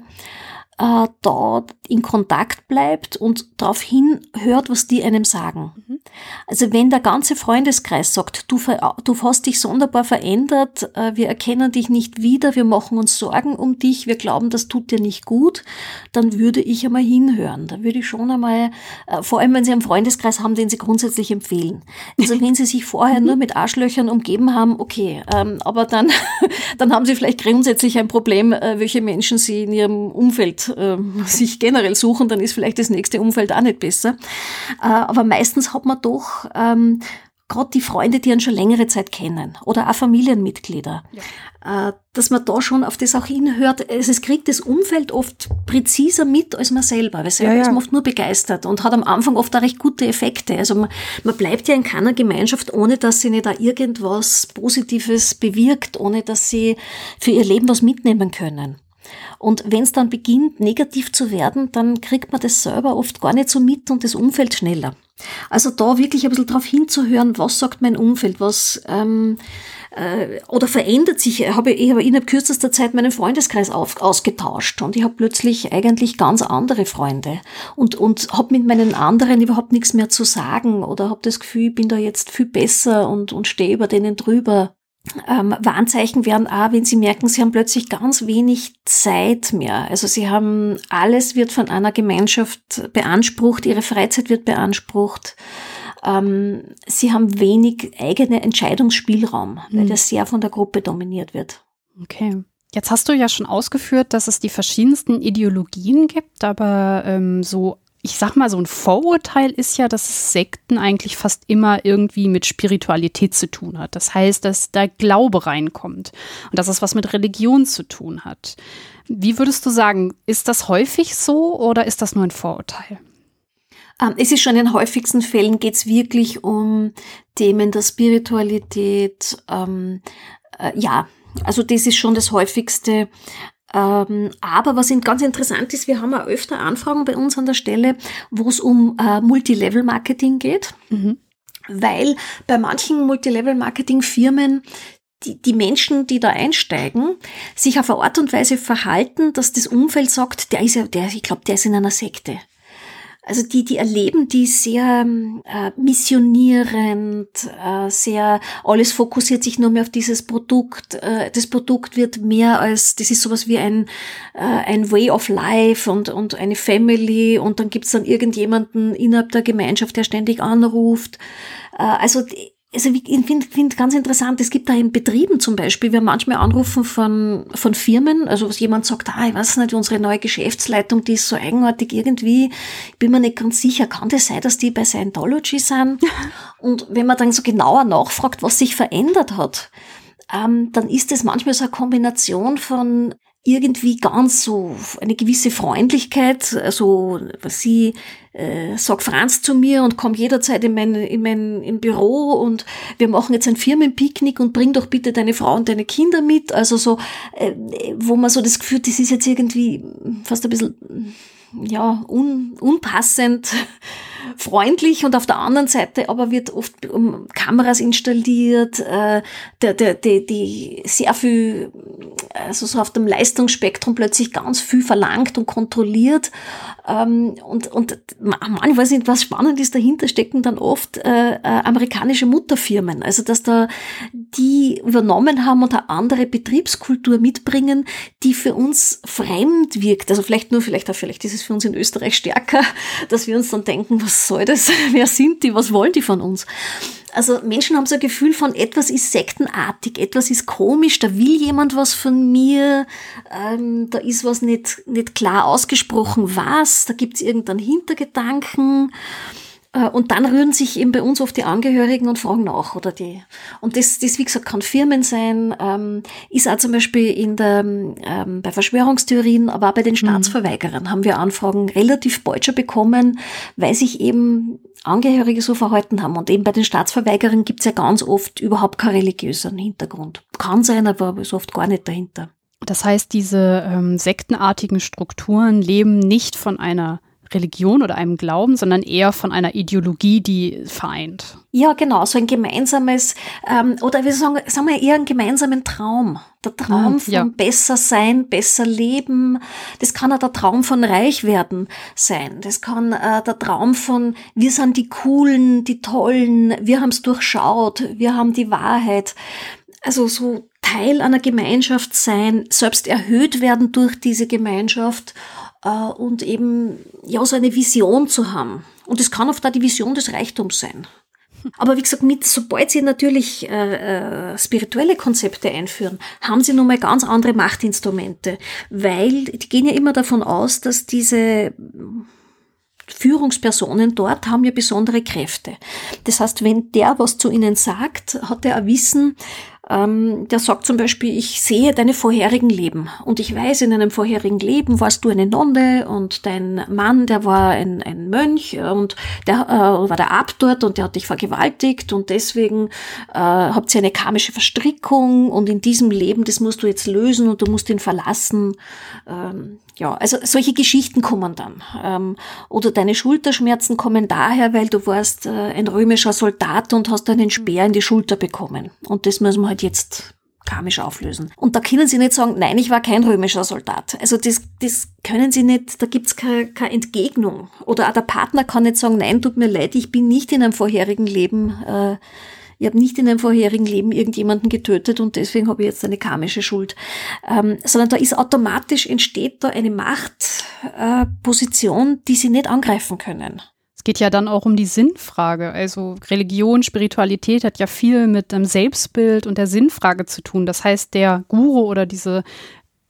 äh, da in Kontakt bleibt und darauf hinhört, was die einem sagen. Mhm. Also wenn der ganze Freundeskreis sagt, du, du hast dich sonderbar verändert, äh, wir erkennen dich nicht wieder, wir machen uns Sorgen um dich, wir glauben, das tut dir nicht gut, dann würde ich einmal hinhören. Da würde ich schon einmal, äh, vor allem wenn Sie einen Freundeskreis haben, den Sie grundsätzlich empfehlen. Also wenn Sie sich vorher nur mit Arschlöchern umgeben haben, okay, ähm, aber dann, dann haben Sie vielleicht grundsätzlich ein Problem, äh, welche Menschen Sie in Ihrem Umfeld äh, sich generell suchen, dann ist vielleicht das nächste Umfeld auch nicht besser. Äh, aber meistens hat man doch ähm, gerade die Freunde, die einen schon längere Zeit kennen oder auch Familienmitglieder, ja. äh, dass man da schon auf das auch hinhört. Es kriegt das Umfeld oft präziser mit als man selber, weil selber ja, ja. ist man oft nur begeistert und hat am Anfang oft auch recht gute Effekte. Also man, man bleibt ja in keiner Gemeinschaft, ohne dass sie nicht da irgendwas Positives bewirkt, ohne dass sie für ihr Leben was mitnehmen können. Und wenn es dann beginnt, negativ zu werden, dann kriegt man das selber oft gar nicht so mit und das Umfeld schneller. Also da wirklich ein bisschen drauf hinzuhören, was sagt mein Umfeld, was ähm, äh, oder verändert sich. Ich habe, ich habe innerhalb kürzester Zeit meinen Freundeskreis auf, ausgetauscht und ich habe plötzlich eigentlich ganz andere Freunde und, und habe mit meinen anderen überhaupt nichts mehr zu sagen oder habe das Gefühl, ich bin da jetzt viel besser und, und stehe über denen drüber. Ähm, Warnzeichen wären auch, wenn Sie merken, Sie haben plötzlich ganz wenig Zeit mehr. Also Sie haben, alles wird von einer Gemeinschaft beansprucht, Ihre Freizeit wird beansprucht. Ähm, Sie haben wenig eigene Entscheidungsspielraum, mhm. weil das sehr von der Gruppe dominiert wird. Okay. Jetzt hast du ja schon ausgeführt, dass es die verschiedensten Ideologien gibt, aber ähm, so ich sag mal, so ein Vorurteil ist ja, dass Sekten eigentlich fast immer irgendwie mit Spiritualität zu tun hat. Das heißt, dass da Glaube reinkommt und dass es was mit Religion zu tun hat. Wie würdest du sagen, ist das häufig so oder ist das nur ein Vorurteil? Ähm, es ist schon in den häufigsten Fällen geht es wirklich um Themen der Spiritualität. Ähm, äh, ja, also das ist schon das häufigste. Ähm, aber was ganz interessant ist, wir haben auch öfter Anfragen bei uns an der Stelle, wo es um äh, Multilevel-Marketing geht. Mhm. Weil bei manchen Multilevel-Marketing-Firmen die, die Menschen, die da einsteigen, sich auf eine Art und Weise verhalten, dass das Umfeld sagt, der ist ja, der, ich glaube, der ist in einer Sekte. Also die, die erleben die sehr äh, missionierend, äh, sehr, alles fokussiert sich nur mehr auf dieses Produkt. Äh, das Produkt wird mehr als, das ist sowas wie ein, äh, ein Way of Life und, und eine Family und dann gibt's dann irgendjemanden innerhalb der Gemeinschaft, der ständig anruft. Äh, also also ich finde find ganz interessant, es gibt da in Betrieben zum Beispiel, wir haben manchmal Anrufen von, von Firmen, also was jemand sagt, ah, ich weiß nicht, unsere neue Geschäftsleitung, die ist so eigenartig irgendwie, ich bin mir nicht ganz sicher, kann das sein, dass die bei Scientology sind? Und wenn man dann so genauer nachfragt, was sich verändert hat, ähm, dann ist es manchmal so eine Kombination von irgendwie ganz so eine gewisse Freundlichkeit, also sie äh, sag Franz zu mir und komm jederzeit in mein, in mein im Büro und wir machen jetzt ein Firmenpicknick und bring doch bitte deine Frau und deine Kinder mit. Also so, äh, wo man so das Gefühl, das ist jetzt irgendwie fast ein bisschen ja, un, unpassend freundlich und auf der anderen Seite aber wird oft Kameras installiert, äh, der, der, die, die sehr viel, also so auf dem Leistungsspektrum plötzlich ganz viel verlangt und kontrolliert. Ähm, und, und man weiß nicht, was spannend ist, dahinter stecken dann oft äh, äh, amerikanische Mutterfirmen. Also dass da die übernommen haben und eine andere Betriebskultur mitbringen, die für uns fremd wirkt. Also vielleicht nur, vielleicht auch, vielleicht ist es für uns in Österreich stärker, dass wir uns dann denken, was soll das? Wer sind die? Was wollen die von uns? Also Menschen haben so ein Gefühl von, etwas ist sektenartig, etwas ist komisch, da will jemand was von mir, ähm, da ist was nicht, nicht klar ausgesprochen, was, da gibt's irgendeinen Hintergedanken. Äh, und dann rühren sich eben bei uns oft die Angehörigen und fragen nach, oder die. Und das, das wie gesagt, kann Firmen sein, ähm, ist auch zum Beispiel in der, ähm, bei Verschwörungstheorien, aber auch bei den mhm. Staatsverweigerern haben wir Anfragen relativ bald schon bekommen, weil sich eben Angehörige so verhalten haben. Und eben bei den Staatsverweigerern gibt's ja ganz oft überhaupt keinen religiösen Hintergrund. Kann sein, aber ist oft gar nicht dahinter. Das heißt, diese ähm, sektenartigen Strukturen leben nicht von einer Religion oder einem Glauben, sondern eher von einer Ideologie, die vereint. Ja, genau, so ein gemeinsames, ähm, oder wir sagen, sagen wir eher einen gemeinsamen Traum. Der Traum von ja. besser sein, besser leben. Das kann auch der Traum von reich werden sein. Das kann äh, der Traum von, wir sind die Coolen, die Tollen, wir haben es durchschaut, wir haben die Wahrheit. Also so Teil einer Gemeinschaft sein, selbst erhöht werden durch diese Gemeinschaft und eben ja so eine Vision zu haben. Und es kann oft auch die Vision des Reichtums sein. Aber wie gesagt, mit, sobald sie natürlich äh, äh, spirituelle Konzepte einführen, haben sie nun mal ganz andere Machtinstrumente, weil die gehen ja immer davon aus, dass diese Führungspersonen dort haben ja besondere Kräfte. Das heißt, wenn der was zu ihnen sagt, hat er ein Wissen, ähm, der sagt zum Beispiel, ich sehe deine vorherigen Leben. Und ich weiß, in einem vorherigen Leben warst du eine Nonne und dein Mann, der war ein, ein Mönch und der äh, war der Abt dort und der hat dich vergewaltigt. Und deswegen äh, habt ihr eine karmische Verstrickung. Und in diesem Leben, das musst du jetzt lösen und du musst ihn verlassen. Ähm, ja, also solche Geschichten kommen dann. Ähm, oder deine Schulterschmerzen kommen daher, weil du warst äh, ein römischer Soldat und hast einen Speer in die Schulter bekommen. Und das müssen wir halt jetzt karmisch auflösen. Und da können sie nicht sagen, nein, ich war kein römischer Soldat. Also das, das können sie nicht, da gibt's keine, keine Entgegnung. Oder auch der Partner kann nicht sagen, nein, tut mir leid, ich bin nicht in einem vorherigen Leben äh, ich habe nicht in einem vorherigen Leben irgendjemanden getötet und deswegen habe ich jetzt eine karmische Schuld. Ähm, sondern da ist automatisch, entsteht da eine Machtposition, äh, die sie nicht angreifen können. Es geht ja dann auch um die Sinnfrage. Also Religion, Spiritualität hat ja viel mit dem Selbstbild und der Sinnfrage zu tun. Das heißt, der Guru oder diese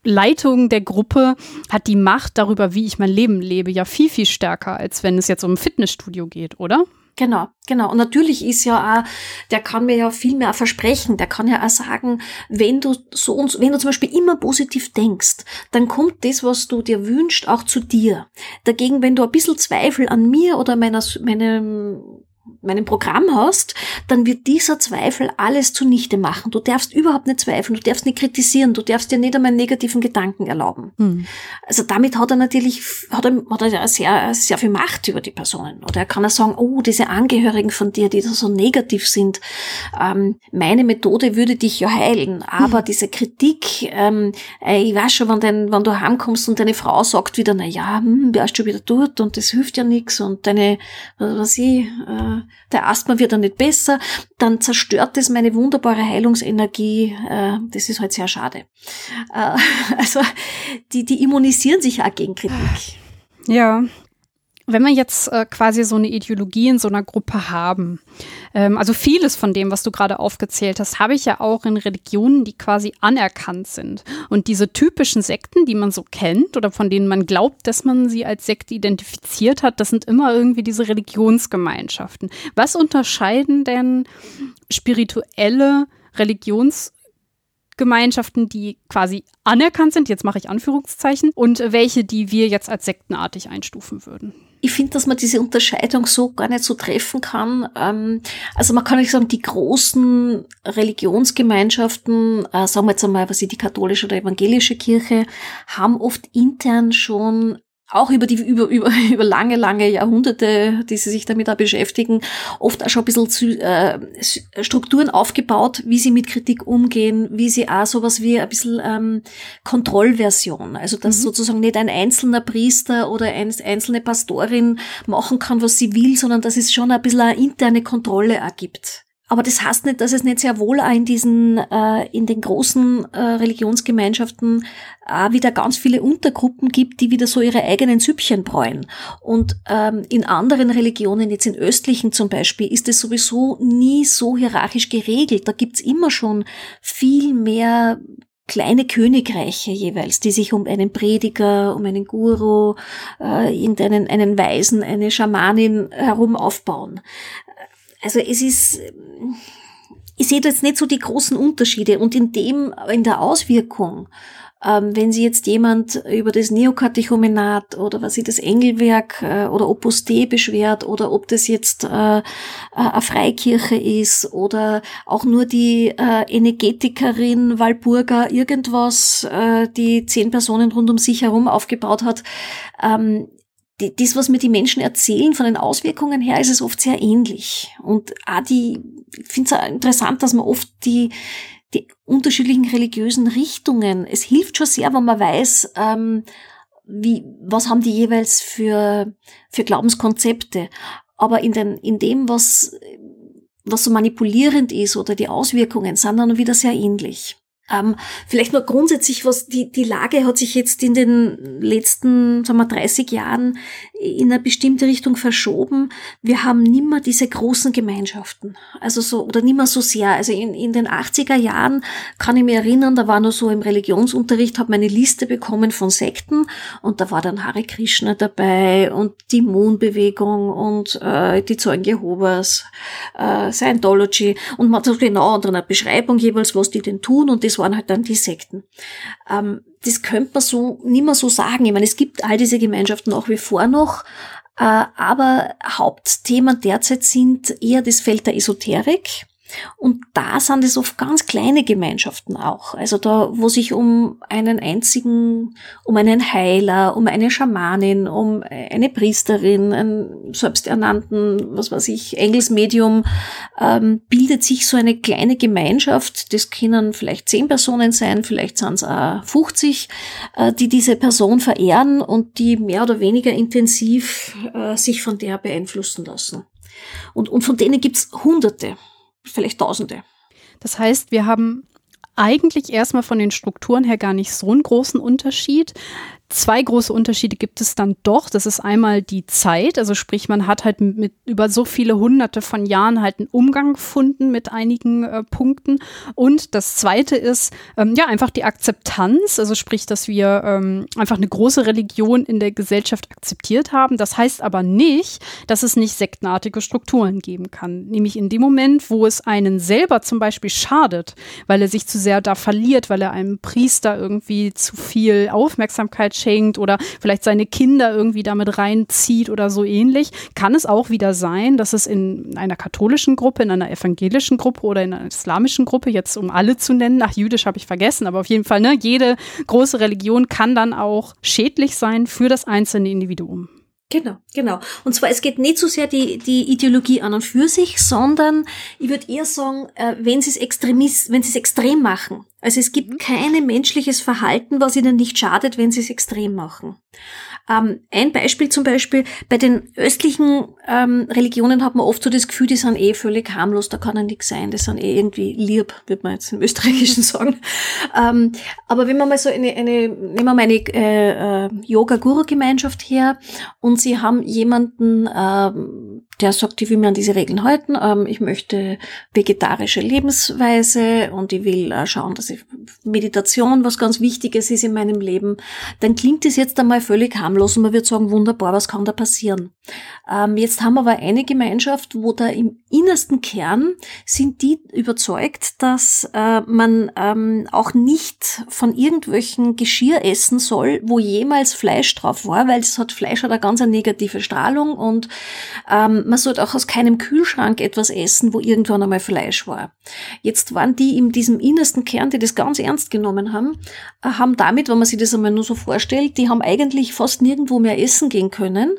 Leitung der Gruppe hat die Macht darüber, wie ich mein Leben lebe, ja viel, viel stärker, als wenn es jetzt um ein Fitnessstudio geht, oder? Genau, genau. Und natürlich ist ja auch, der kann mir ja viel mehr versprechen. Der kann ja auch sagen, wenn du so und wenn du zum Beispiel immer positiv denkst, dann kommt das, was du dir wünschst, auch zu dir. Dagegen, wenn du ein bisschen Zweifel an mir oder meiner, meinem meinem Programm hast, dann wird dieser Zweifel alles zunichte machen. Du darfst überhaupt nicht zweifeln, du darfst nicht kritisieren, du darfst dir nicht einmal negativen Gedanken erlauben. Hm. Also damit hat er natürlich, hat er, hat er sehr, sehr viel Macht über die Personen. Oder er kann auch sagen, oh, diese Angehörigen von dir, die da so negativ sind, ähm, meine Methode würde dich ja heilen, aber hm. diese Kritik, ähm, äh, ich weiß schon, wenn, dein, wenn du heimkommst und deine Frau sagt wieder, na ja, hm, ist schon wieder dort und das hilft ja nichts und deine, was weiß ich, äh, der Asthma wird dann nicht besser, dann zerstört das meine wunderbare Heilungsenergie. Äh, das ist halt sehr schade. Äh, also die, die immunisieren sich auch gegen Kritik. Ja, wenn wir jetzt äh, quasi so eine Ideologie in so einer Gruppe haben, ähm, also vieles von dem, was du gerade aufgezählt hast, habe ich ja auch in Religionen, die quasi anerkannt sind. Und diese typischen Sekten, die man so kennt oder von denen man glaubt, dass man sie als Sekte identifiziert hat, das sind immer irgendwie diese Religionsgemeinschaften. Was unterscheiden denn spirituelle Religions Gemeinschaften, die quasi anerkannt sind, jetzt mache ich Anführungszeichen, und welche, die wir jetzt als sektenartig einstufen würden ich finde, dass man diese Unterscheidung so gar nicht so treffen kann. Ähm, also man kann nicht sagen, die großen Religionsgemeinschaften, äh, sagen wir jetzt einmal, was sie die katholische oder evangelische Kirche, haben oft intern schon auch über die über, über, über lange, lange Jahrhunderte, die sie sich damit auch beschäftigen, oft auch schon ein bisschen zu, äh, Strukturen aufgebaut, wie sie mit Kritik umgehen, wie sie auch sowas wie ein bisschen ähm, Kontrollversion, also dass mhm. sozusagen nicht ein einzelner Priester oder eine einzelne Pastorin machen kann, was sie will, sondern dass es schon ein bisschen eine interne Kontrolle ergibt. Aber das heißt nicht, dass es nicht sehr wohl auch in diesen, äh, in den großen äh, Religionsgemeinschaften auch wieder ganz viele Untergruppen gibt, die wieder so ihre eigenen Süppchen bräuen. Und ähm, in anderen Religionen, jetzt in östlichen zum Beispiel, ist es sowieso nie so hierarchisch geregelt. Da gibt's immer schon viel mehr kleine Königreiche jeweils, die sich um einen Prediger, um einen Guru, äh, irgendeinen einen Weisen, eine Schamanin herum aufbauen. Also es ist, ich sehe da jetzt nicht so die großen Unterschiede. Und in dem, in der Auswirkung, ähm, wenn Sie jetzt jemand über das Neokatechumenat oder was Sie das Engelwerk äh, oder Opus Dei beschwert oder ob das jetzt äh, äh, eine Freikirche ist oder auch nur die Energetikerin Walburga irgendwas, die zehn Personen rund um sich herum aufgebaut hat, ähm, das, was mir die Menschen erzählen, von den Auswirkungen her, ist es oft sehr ähnlich. Und auch die, ich finde es interessant, dass man oft die, die unterschiedlichen religiösen Richtungen, es hilft schon sehr, wenn man weiß, ähm, wie, was haben die jeweils für, für Glaubenskonzepte. Aber in, den, in dem, was, was so manipulierend ist oder die Auswirkungen, sind dann wieder sehr ähnlich. Ähm, vielleicht nur grundsätzlich, was die, die Lage hat sich jetzt in den letzten, sagen wir, 30 Jahren in eine bestimmte Richtung verschoben. Wir haben nimmer diese großen Gemeinschaften. Also so, oder nimmer so sehr. Also in, in den 80er Jahren kann ich mich erinnern, da war nur so im Religionsunterricht, habe meine Liste bekommen von Sekten und da war dann Hare Krishna dabei und die Moon-Bewegung und äh, die Zeugen Jehovas, äh, Scientology und man hat so genau unter einer Beschreibung jeweils, was die denn tun und das waren halt dann die Sekten. Ähm, das könnte man so nicht mehr so sagen. Ich meine, es gibt all diese Gemeinschaften nach wie vor noch, äh, aber Hauptthemen derzeit sind eher das Feld der Esoterik und da sind es oft ganz kleine Gemeinschaften auch. Also da, wo sich um einen einzigen, um einen Heiler, um eine Schamanin, um eine Priesterin, einen selbsternannten, was weiß ich, Engelsmedium, ähm, bildet sich so eine kleine Gemeinschaft. Das können vielleicht zehn Personen sein, vielleicht sind es auch 50, äh, die diese Person verehren und die mehr oder weniger intensiv äh, sich von der beeinflussen lassen. Und, und von denen gibt's Hunderte vielleicht Tausende. Das heißt, wir haben eigentlich erstmal von den Strukturen her gar nicht so einen großen Unterschied. Zwei große Unterschiede gibt es dann doch. Das ist einmal die Zeit, also sprich, man hat halt mit über so viele hunderte von Jahren halt einen Umgang gefunden mit einigen äh, Punkten. Und das zweite ist ähm, ja einfach die Akzeptanz, also sprich, dass wir ähm, einfach eine große Religion in der Gesellschaft akzeptiert haben. Das heißt aber nicht, dass es nicht sektenartige Strukturen geben kann. Nämlich in dem Moment, wo es einen selber zum Beispiel schadet, weil er sich zu sehr da verliert, weil er einem Priester irgendwie zu viel Aufmerksamkeit schenkt oder vielleicht seine Kinder irgendwie damit reinzieht oder so ähnlich, kann es auch wieder sein, dass es in einer katholischen Gruppe, in einer evangelischen Gruppe oder in einer islamischen Gruppe, jetzt um alle zu nennen, nach jüdisch habe ich vergessen, aber auf jeden Fall, ne, jede große Religion kann dann auch schädlich sein für das einzelne Individuum. Genau, genau. Und zwar, es geht nicht so sehr die, die Ideologie an und für sich, sondern ich würde eher sagen, äh, wenn sie es extremist, wenn sie es extrem machen. Also es gibt mhm. kein menschliches Verhalten, was ihnen nicht schadet, wenn sie es extrem machen. Ähm, ein Beispiel zum Beispiel, bei den östlichen ähm, Religionen hat man oft so das Gefühl, die sind eh völlig harmlos, da kann ja nichts sein, die sind eh irgendwie lieb, wird man jetzt im Österreichischen sagen. Ähm, aber wenn man mal so eine, eine nehmen wir mal eine äh, äh, Yoga-Guru-Gemeinschaft her und sie haben jemanden, äh, der sagt, ich will mir an diese Regeln halten, ähm, ich möchte vegetarische Lebensweise und ich will äh, schauen, dass ich Meditation was ganz Wichtiges ist in meinem Leben, dann klingt das jetzt einmal völlig harmlos und man wird sagen, wunderbar, was kann da passieren? Ähm, jetzt haben wir aber eine Gemeinschaft, wo da im innersten Kern sind die überzeugt, dass äh, man ähm, auch nicht von irgendwelchen Geschirr essen soll, wo jemals Fleisch drauf war, weil es hat Fleisch hat eine ganz eine negative Strahlung und ähm, man sollte auch aus keinem Kühlschrank etwas essen, wo irgendwann einmal Fleisch war. Jetzt waren die in diesem innersten Kern, die das ganz ernst genommen haben, äh, haben damit, wenn man sich das einmal nur so vorstellt, die haben eigentlich fast nirgendwo mehr essen gehen können,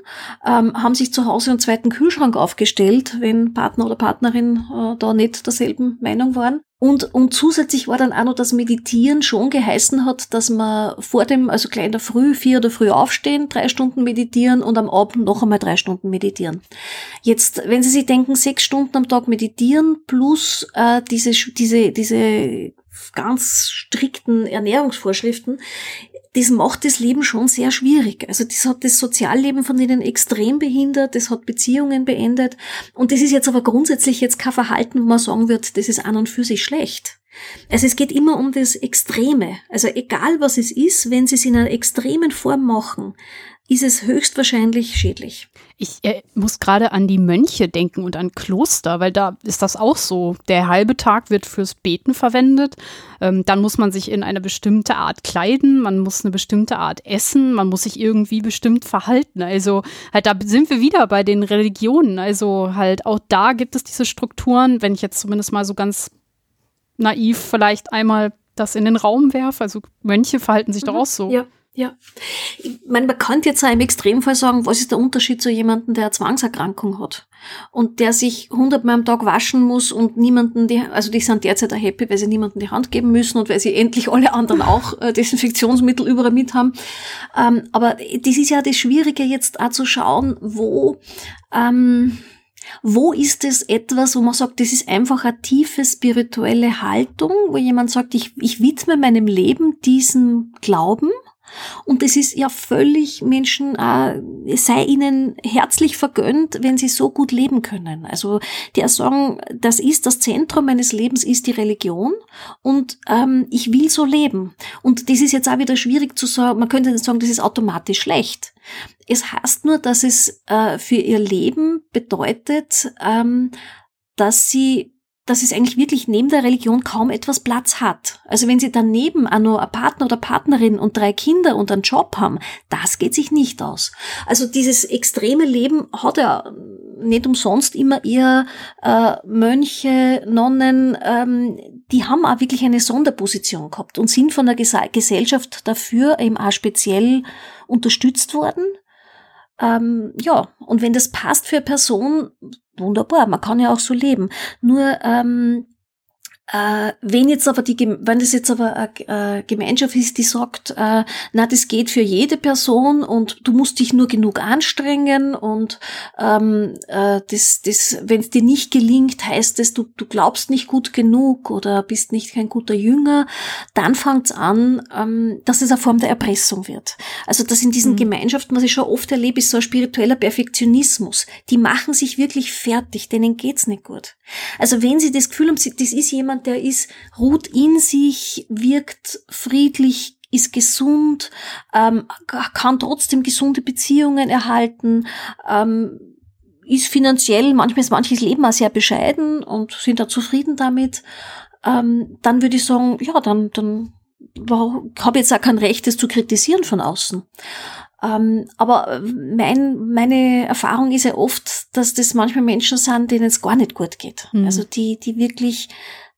ähm, haben sich zu Hause einen zweiten Kühlschrank aufgestellt, wenn Partner oder Partnerin äh, da nicht derselben Meinung waren. Und, und zusätzlich war dann auch noch das Meditieren schon geheißen hat, dass man vor dem, also gleich in der Früh, vier oder früh aufstehen, drei Stunden meditieren und am Abend noch einmal drei Stunden meditieren. Jetzt, wenn Sie sich denken, sechs Stunden am Tag meditieren plus äh, diese, diese, diese ganz strikten Ernährungsvorschriften, das macht das Leben schon sehr schwierig. Also das hat das Sozialleben von denen extrem behindert, das hat Beziehungen beendet. Und das ist jetzt aber grundsätzlich jetzt kein Verhalten, wo man sagen wird, das ist an und für sich schlecht. Also es geht immer um das Extreme. Also egal was es ist, wenn sie es in einer extremen Form machen, ist es höchstwahrscheinlich schädlich. Ich äh, muss gerade an die Mönche denken und an Kloster, weil da ist das auch so. Der halbe Tag wird fürs Beten verwendet. Ähm, dann muss man sich in eine bestimmte Art kleiden, man muss eine bestimmte Art essen, man muss sich irgendwie bestimmt verhalten. Also halt, da sind wir wieder bei den Religionen. Also halt auch da gibt es diese Strukturen, wenn ich jetzt zumindest mal so ganz naiv vielleicht einmal das in den Raum werfe. Also Mönche verhalten sich mhm, doch auch so. Ja. Ja. Ich meine, man kann jetzt auch im Extremfall sagen, was ist der Unterschied zu jemandem, der eine Zwangserkrankung hat und der sich hundertmal am Tag waschen muss und niemanden die, also die sind derzeit auch happy, weil sie niemanden die Hand geben müssen und weil sie endlich alle anderen auch äh, Desinfektionsmittel überall mit haben. Ähm, aber das ist ja das Schwierige jetzt auch zu schauen, wo, ähm, wo ist es etwas, wo man sagt, das ist einfach eine tiefe spirituelle Haltung, wo jemand sagt, ich, ich widme meinem Leben diesem Glauben und es ist ja völlig Menschen, äh, sei ihnen herzlich vergönnt, wenn sie so gut leben können. Also die sagen, das ist das Zentrum meines Lebens, ist die Religion und ähm, ich will so leben. Und das ist jetzt auch wieder schwierig zu sagen, man könnte nicht sagen, das ist automatisch schlecht. Es heißt nur, dass es äh, für ihr Leben bedeutet, ähm, dass sie dass es eigentlich wirklich neben der Religion kaum etwas Platz hat. Also wenn sie daneben auch nur ein Partner oder Partnerin und drei Kinder und einen Job haben, das geht sich nicht aus. Also dieses extreme Leben hat ja nicht umsonst immer eher äh, Mönche, Nonnen, ähm, die haben auch wirklich eine Sonderposition gehabt und sind von der Gesellschaft dafür eben auch speziell unterstützt worden. Ähm, ja, und wenn das passt für eine Person, wunderbar, man kann ja auch so leben. Nur ähm, Äh, wenn jetzt aber die, wenn das jetzt aber eine Gemeinschaft ist, die sagt, äh, na, das geht für jede Person und du musst dich nur genug anstrengen und ähm, äh, das, das, wenn es dir nicht gelingt, heißt es, du, du glaubst nicht gut genug oder bist nicht kein guter Jünger, dann fängt es an, ähm, dass es eine Form der Erpressung wird. Also dass in diesen mhm. Gemeinschaften, was ich schon oft erlebe, ist so ein spiritueller Perfektionismus. Die machen sich wirklich fertig, denen geht's nicht gut. Also wenn sie das Gefühl haben, das ist jemand, der ist, ruht in sich, wirkt friedlich, ist gesund, ähm, kann trotzdem gesunde Beziehungen erhalten, ähm, ist finanziell, manchmal ist manches Leben auch sehr bescheiden und sind da zufrieden damit, ähm, dann würde ich sagen, ja, dann, dann habe jetzt auch kein Recht, das zu kritisieren von außen. Ähm, aber mein, meine Erfahrung ist ja oft, dass das manchmal Menschen sind, denen es gar nicht gut geht. Mhm. Also die, die wirklich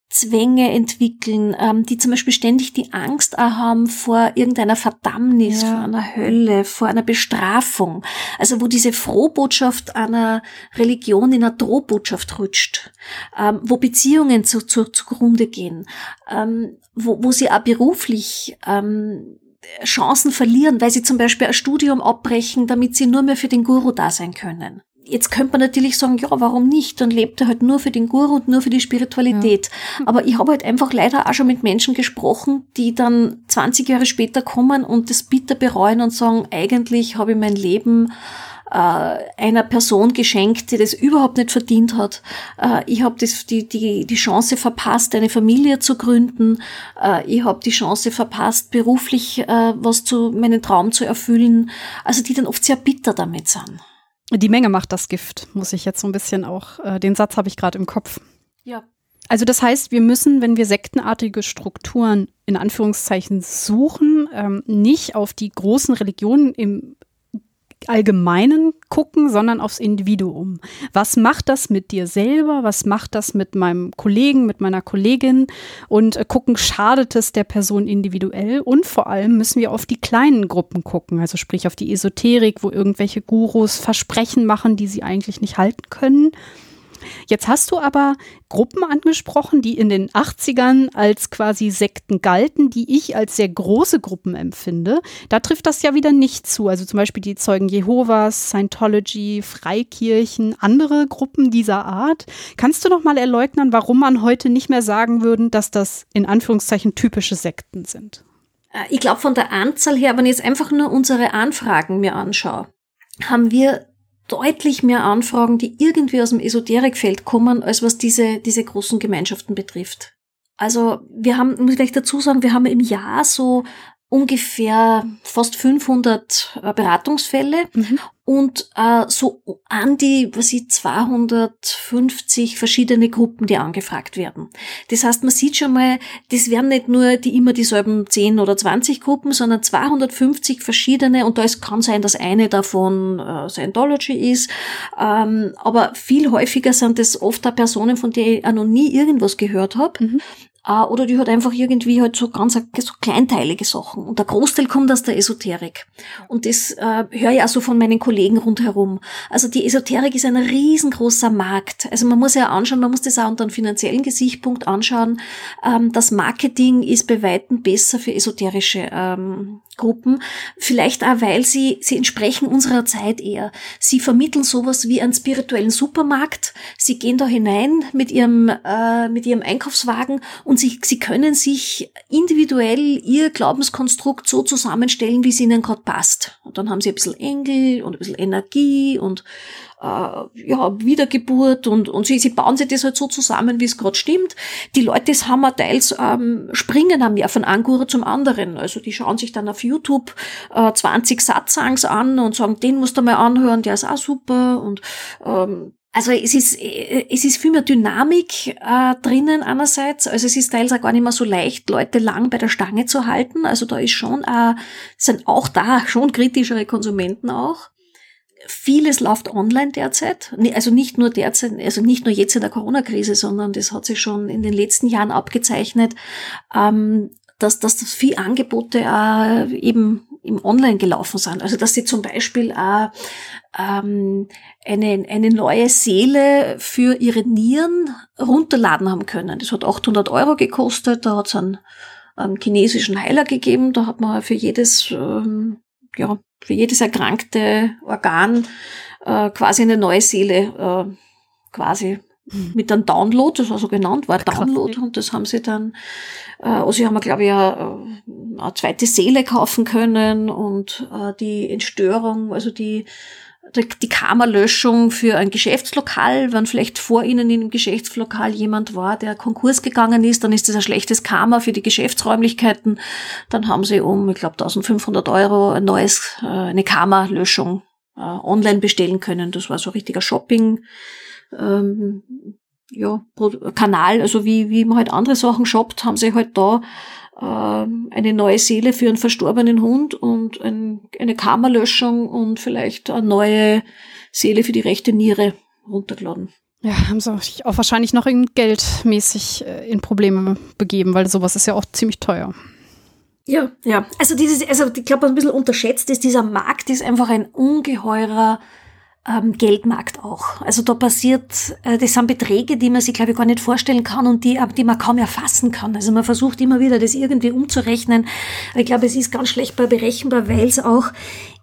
Zwänge entwickeln, ähm, die zum Beispiel ständig die Angst auch haben vor irgendeiner Verdammnis, ja. vor einer Hölle, vor einer Bestrafung. Also wo diese Frohbotschaft einer Religion in einer Drohbotschaft rutscht, ähm, wo Beziehungen zu, zu, zugrunde gehen, ähm, wo, wo sie auch beruflich ähm, Chancen verlieren, weil sie zum Beispiel ein Studium abbrechen, damit sie nur mehr für den Guru da sein können. Jetzt könnte man natürlich sagen, ja, warum nicht? Dann lebt er halt nur für den Guru und nur für die Spiritualität. Ja. Aber ich habe halt einfach leider auch schon mit Menschen gesprochen, die dann 20 Jahre später kommen und das bitter bereuen und sagen, eigentlich habe ich mein Leben äh, einer Person geschenkt, die das überhaupt nicht verdient hat. Äh, ich habe die, die, die Chance verpasst, eine Familie zu gründen. Äh, ich habe die Chance verpasst, beruflich was zu meinen Traum zu erfüllen. Also die dann oft sehr bitter damit sind. Die Menge macht das Gift, muss ich jetzt so ein bisschen auch, äh, den Satz habe ich gerade im Kopf. Ja. Also das heißt, wir müssen, wenn wir sektenartige Strukturen in Anführungszeichen suchen, ähm, nicht auf die großen Religionen im Allgemeinen gucken, sondern aufs Individuum. Was macht das mit dir selber? Was macht das mit meinem Kollegen, mit meiner Kollegin? Und äh, gucken, schadet es der Person individuell? Und vor allem müssen wir auf die kleinen Gruppen gucken, also sprich auf die Esoterik, wo irgendwelche Gurus Versprechen machen, die sie eigentlich nicht halten können. Jetzt hast du aber Gruppen angesprochen, die in den 80ern als quasi Sekten galten, die ich als sehr große Gruppen empfinde. Da trifft das ja wieder nicht zu. Also zum Beispiel die Zeugen Jehovas, Scientology, Freikirchen, andere Gruppen dieser Art. Kannst du noch mal erläutern, warum man heute nicht mehr sagen würde, dass das in Anführungszeichen typische Sekten sind? Äh, ich glaube, von der Anzahl her, wenn ich jetzt einfach nur unsere Anfragen mir anschaue, haben wir deutlich mehr Anfragen, die irgendwie aus dem Esoterikfeld kommen, als was diese, diese großen Gemeinschaften betrifft. Also wir haben, muss ich gleich dazu sagen, wir haben im Jahr so ungefähr fast 500 äh, Beratungsfälle mhm. und äh, so an die, was ich, 250 verschiedene Gruppen, die angefragt werden. Das heißt, man sieht schon mal, das wären nicht nur die immer dieselben 10 oder 20 Gruppen, sondern 250 verschiedene und da kann sein, dass eine davon äh, Scientology ist, ähm, aber viel häufiger sind es oft auch Personen, von denen ich auch noch nie irgendwas gehört habe. Mhm. Äh, oder die hat einfach irgendwie halt so ganz so kleinteilige Sachen. Und der Großteil kommt aus der Esoterik. Und das äh, höre ich auch so von meinen Kollegen rundherum. Also die Esoterik ist ein riesengroßer Markt. Also man muss ja anschauen, man muss das auch unter einem finanziellen Gesichtspunkt anschauen. Ähm, das Marketing ist bei Weitem besser für esoterische ähm, Gruppen. Vielleicht auch, weil sie, sie entsprechen unserer Zeit eher. Sie vermitteln sowas wie einen spirituellen Supermarkt. Sie gehen da hinein mit ihrem, äh, mit ihrem Einkaufswagen und sie, sie können sich individuell ihr Glaubenskonstrukt so zusammenstellen, wie es ihnen gerade passt. Und dann haben sie ein bisschen Engel und ein bisschen Energie und äh, ja, Wiedergeburt und, und sie, sie bauen sich das halt so zusammen, wie es gerade stimmt. Die Leute das haben teils ähm, springen haben ja von einem Guru zum anderen. Also die schauen sich dann auf YouTube äh, 20 Satzangs an und sagen, den musst du mal anhören, der ist auch super und ähm, also es ist, es ist viel mehr Dynamik äh, drinnen einerseits. Also es ist teils auch gar nicht mehr so leicht, Leute lang bei der Stange zu halten. Also da ist schon, äh, sind auch da schon kritischere Konsumenten auch. Vieles läuft online derzeit. Also nicht nur derzeit, also nicht nur jetzt in der Corona-Krise, sondern das hat sich schon in den letzten Jahren abgezeichnet, ähm, dass, dass das viel Angebote äh, eben im Online gelaufen sind. Also dass sie zum Beispiel auch ähm, eine, eine neue Seele für ihre Nieren runterladen haben können. Das hat 800 Euro gekostet, da hat es einen, einen chinesischen Heiler gegeben, da hat man für jedes, ähm, ja, für jedes erkrankte Organ äh, quasi eine neue Seele äh, quasi. Mit einem Download, das war so genannt, war Download und das haben sie dann, äh, also sie haben, glaube ich, eine, äh, eine zweite Seele kaufen können und äh, die Entstörung, also die die Karma-Löschung für ein Geschäftslokal, wenn vielleicht vor Ihnen in dem Geschäftslokal jemand war, der Konkurs gegangen ist, dann ist das ein schlechtes Karma für die Geschäftsräumlichkeiten. Dann haben Sie um, ich glaube, 1500 Euro ein neues, äh, eine Karma-Löschung äh, online bestellen können. Das war so ein richtiger Shopping, ähm, ja, Kanal, also wie, wie man halt andere Sachen shoppt, haben sie halt da ähm, eine neue Seele für einen verstorbenen Hund und ein, eine Karmalöschung und vielleicht eine neue Seele für die rechte Niere runtergeladen. Ja, haben sie sich auch wahrscheinlich noch in geldmäßig äh, in Probleme begeben, weil sowas ist ja auch ziemlich teuer. Ja, ja. Also dieses, also ich glaube, was ein bisschen unterschätzt ist, dieser Markt ist einfach ein ungeheurer ähm, Geldmarkt auch. Also da passiert, äh, das sind Beträge, die man sich, glaube ich, gar nicht vorstellen kann und die, die man kaum erfassen kann. Also man versucht immer wieder, das irgendwie umzurechnen. Ich glaube, es ist ganz schlecht berechenbar, weil es auch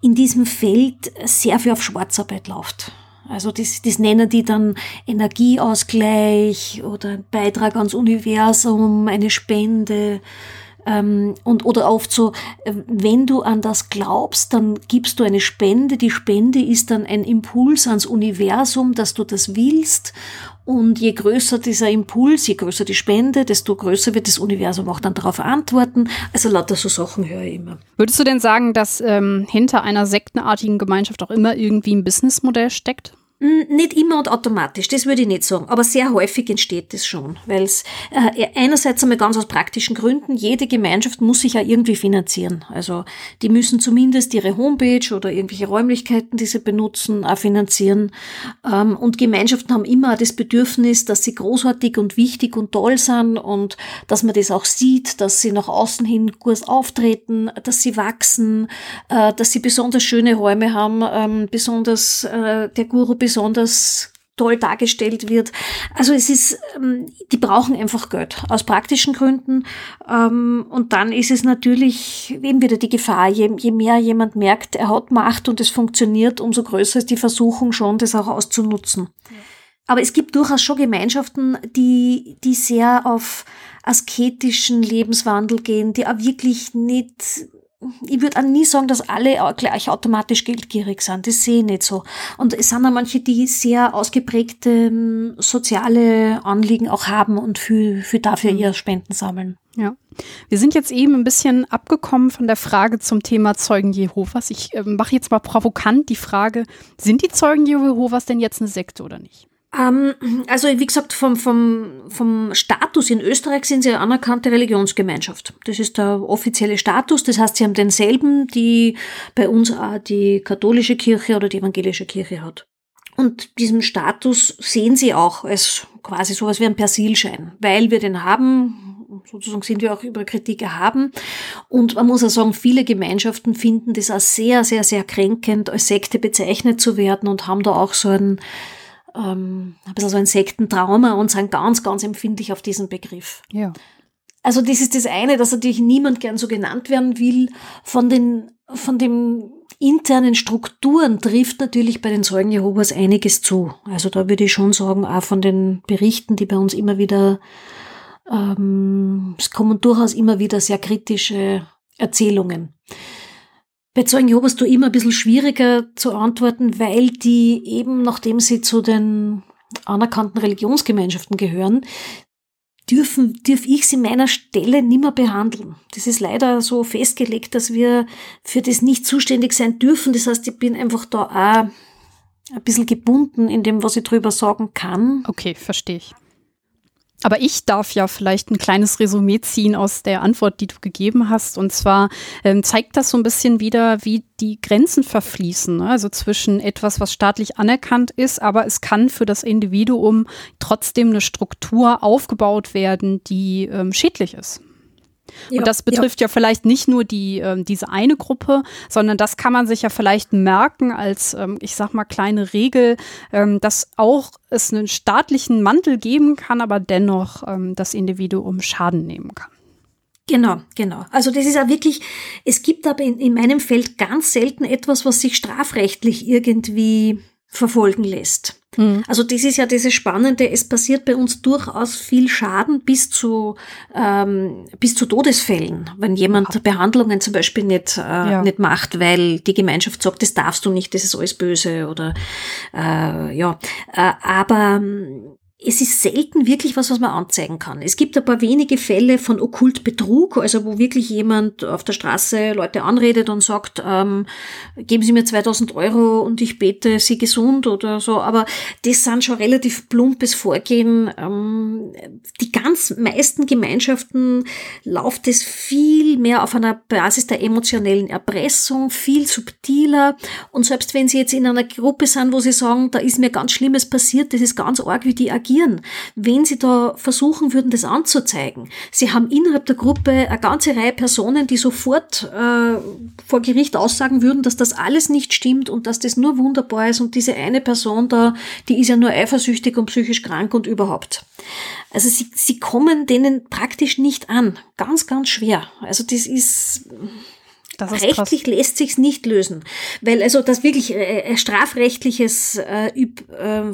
in diesem Feld sehr viel auf Schwarzarbeit läuft. Also das, das nennen die dann Energieausgleich oder Beitrag ans Universum, eine Spende. Ähm, und oder oft so, äh, wenn du an das glaubst, dann gibst du eine Spende. Die Spende ist dann ein Impuls ans Universum, dass du das willst. Und je größer dieser Impuls, je größer die Spende, desto größer wird das Universum auch dann darauf antworten. Also lauter so Sachen höre ich immer. Würdest du denn sagen, dass ähm, hinter einer sektenartigen Gemeinschaft auch immer irgendwie ein Businessmodell steckt? Nicht immer und automatisch, das würde ich nicht sagen, aber sehr häufig entsteht das schon, weil es äh, einerseits einmal ganz aus praktischen Gründen, jede Gemeinschaft muss sich ja irgendwie finanzieren. Also die müssen zumindest ihre Homepage oder irgendwelche Räumlichkeiten, die sie benutzen, auch finanzieren. Ähm, und Gemeinschaften haben immer das Bedürfnis, dass sie großartig und wichtig und toll sind und dass man das auch sieht, dass sie nach außen hin kurz auftreten, dass sie wachsen, äh, dass sie besonders schöne Räume haben, ähm, besonders äh, der Guru besonders toll dargestellt wird. Also es ist, ähm, die brauchen einfach Geld aus praktischen Gründen. Ähm, und dann ist es natürlich eben wieder die Gefahr, je, je mehr jemand merkt, er hat Macht und es funktioniert, umso größer ist die Versuchung schon, das auch auszunutzen. Ja. Aber es gibt durchaus schon Gemeinschaften, die, die sehr auf asketischen Lebenswandel gehen, die auch wirklich nicht ich würde auch nie sagen, dass alle gleich automatisch geldgierig sind. Das sehe ich nicht so. Und es sind auch manche, die sehr ausgeprägte ähm, soziale Anliegen auch haben und für, für dafür mhm. ihr Spenden sammeln. Ja. Wir sind jetzt eben ein bisschen abgekommen von der Frage zum Thema Zeugen Jehovas. Ich äh, mache jetzt mal provokant die Frage, sind die Zeugen Jehovas denn jetzt eine Sekte oder nicht? Ähm, also wie gesagt, vom, vom, vom Status in Österreich sind sie eine anerkannte Religionsgemeinschaft. Das ist der offizielle Status. Das heißt, sie haben denselben, die bei uns auch die katholische Kirche oder die evangelische Kirche hat. Und diesen Status sehen sie auch als quasi sowas wie ein Persilschein, weil wir den haben, sozusagen sind wir auch über Kritik erhaben. Und man muss auch sagen, viele Gemeinschaften finden das auch sehr, sehr, sehr kränkend, als Sekte bezeichnet zu werden und haben da auch so ein, ähm, ein bisschen so ein Sektentrauma und sind ganz, ganz empfindlich auf diesen Begriff. Ja. Also das ist das eine, dass natürlich niemand gern so genannt werden will. Von den, von den internen Strukturen trifft natürlich bei den Zeugen Jehovas einiges zu. Also da würde ich schon sagen, auch von den Berichten, die bei uns immer wieder, ähm, es kommen durchaus immer wieder sehr kritische Erzählungen. Bei Zeugen Jehovas du immer ein bisschen schwieriger zu antworten, weil die eben, nachdem sie zu den anerkannten Religionsgemeinschaften gehören, dürfen, dürf ich sie meiner Stelle nimmer behandeln. Das ist leider so festgelegt, dass wir für das nicht zuständig sein dürfen. Das heißt, ich bin einfach da auch ein bisschen gebunden in dem, was ich drüber sagen kann. Okay, verstehe ich. Aber ich darf ja vielleicht ein kleines Resümee ziehen aus der Antwort, die du gegeben hast. Und zwar ähm, zeigt das so ein bisschen wieder, wie die Grenzen verfließen. Ne? Also zwischen etwas, was staatlich anerkannt ist, aber es kann für das Individuum trotzdem eine Struktur aufgebaut werden, die ähm, schädlich ist. Und ja, das betrifft ja. ja. vielleicht nicht nur die, äh, diese eine Gruppe, sondern das kann man sich ja vielleicht merken als, ähm, ich sag mal, kleine Regel, ähm, dass auch es einen staatlichen Mantel geben kann, aber dennoch ähm, das Individuum Schaden nehmen kann. Genau, genau. Also das ist ja wirklich, es gibt aber in, in meinem Feld ganz selten etwas, was sich strafrechtlich irgendwie verfolgen lässt. Mhm. Also das ist ja dieses Spannende, es passiert bei uns durchaus viel Schaden bis zu, ähm, bis zu Todesfällen, wenn jemand. Behandlungen zum Beispiel nicht, äh, ja. nicht macht, weil die Gemeinschaft sagt, das darfst du nicht, das ist alles böse oder äh, ja. Äh, aber es ist selten wirklich was, was man anzeigen kann. Es gibt ein paar wenige Fälle von Okkultbetrug, also wo wirklich jemand auf der Straße Leute anredet und sagt, ähm, geben Sie mir 2000 Euro und ich bete Sie gesund oder so. Aber das sind schon relativ plumpes Vorgehen. Ähm, die ganz meisten Gemeinschaften läuft es viel mehr auf einer Basis der emotionellen Erpressung, viel subtiler. Und selbst wenn Sie jetzt in einer Gruppe sind, wo Sie sagen, da ist mir ganz Schlimmes passiert, das ist ganz arg, wie die agieren, reagieren, wenn sie da versuchen würden, das anzuzeigen. Sie haben innerhalb der Gruppe eine ganze Reihe Personen, die sofort äh, vor Gericht aussagen würden, dass das alles nicht stimmt und dass das nur wunderbar ist und diese eine Person da, die ist ja nur eifersüchtig und psychisch krank und überhaupt. Also sie, sie kommen denen praktisch nicht an. Ganz, ganz schwer. Also das ist... Rechtlich krass. lässt sich's nicht lösen, weil also das wirklich äh, strafrechtliches äh, üb, äh,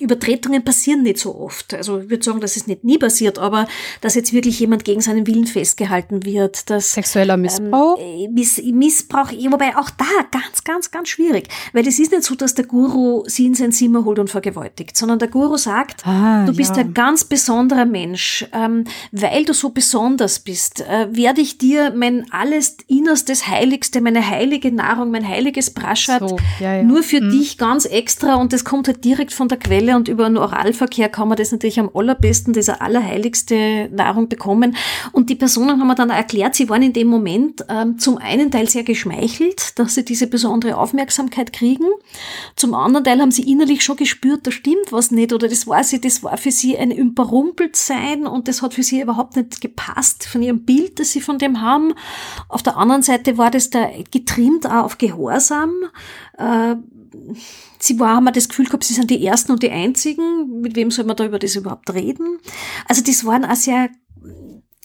Übertretungen passieren nicht so oft. Also ich würde sagen, dass es nicht nie passiert, aber dass jetzt wirklich jemand gegen seinen Willen festgehalten wird. Dass, Sexueller Missbrauch? Ähm, Miss, Missbrauch, wobei auch da ganz, ganz, ganz schwierig. Weil es ist nicht so, dass der Guru sie in sein Zimmer holt und vergewaltigt, sondern der Guru sagt, ah, du bist ja. ein ganz besonderer Mensch. Ähm, weil du so besonders bist, äh, werde ich dir mein alles Innerstes, Heiligste, meine heilige Nahrung, mein heiliges Praschat so, ja, ja. nur für hm. dich ganz extra und das kommt halt direkt von der Quelle Quelle und über einen Oralverkehr kann man das natürlich am allerbesten, diese allerheiligste Nahrung bekommen. Und die Personen haben mir dann erklärt, sie waren in dem Moment ähm, zum einen Teil sehr geschmeichelt, dass sie diese besondere Aufmerksamkeit kriegen. Zum anderen Teil haben sie innerlich schon gespürt, da stimmt was nicht oder das war sie, das war für sie ein Überrumpeltsein und das hat für sie überhaupt nicht gepasst von ihrem Bild, das sie von dem haben. Auf der anderen Seite war das da getrimmt auch auf Gehorsam. Äh, sie war, haben wir das Gefühl gehabt, sie sind die Ersten und die Einzigen. Mit wem soll man da über das überhaupt reden? Also das waren auch sehr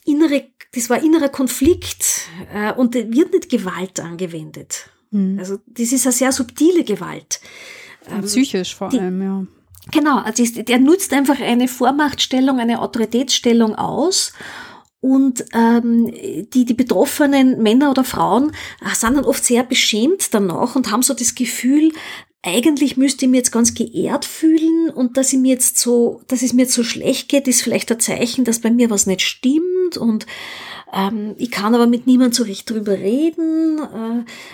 innere, das war innerer Konflikt äh, und wird nicht Gewalt angewendet. Mhm. Also das ist eine sehr subtile Gewalt. Ähm, psychisch vor die, allem, ja. Genau, also der nutzt einfach eine Vormachtstellung, eine Autoritätsstellung aus und ähm, die, die betroffenen Männer oder Frauen äh, sind dann oft sehr beschämt danach und haben so das Gefühl, eigentlich müsste ich mich jetzt ganz geehrt fühlen und dass ich mir jetzt so, dass es mir jetzt so schlecht geht, ist vielleicht ein Zeichen, dass bei mir was nicht stimmt und ähm, ich kann aber mit niemandem so recht drüber reden,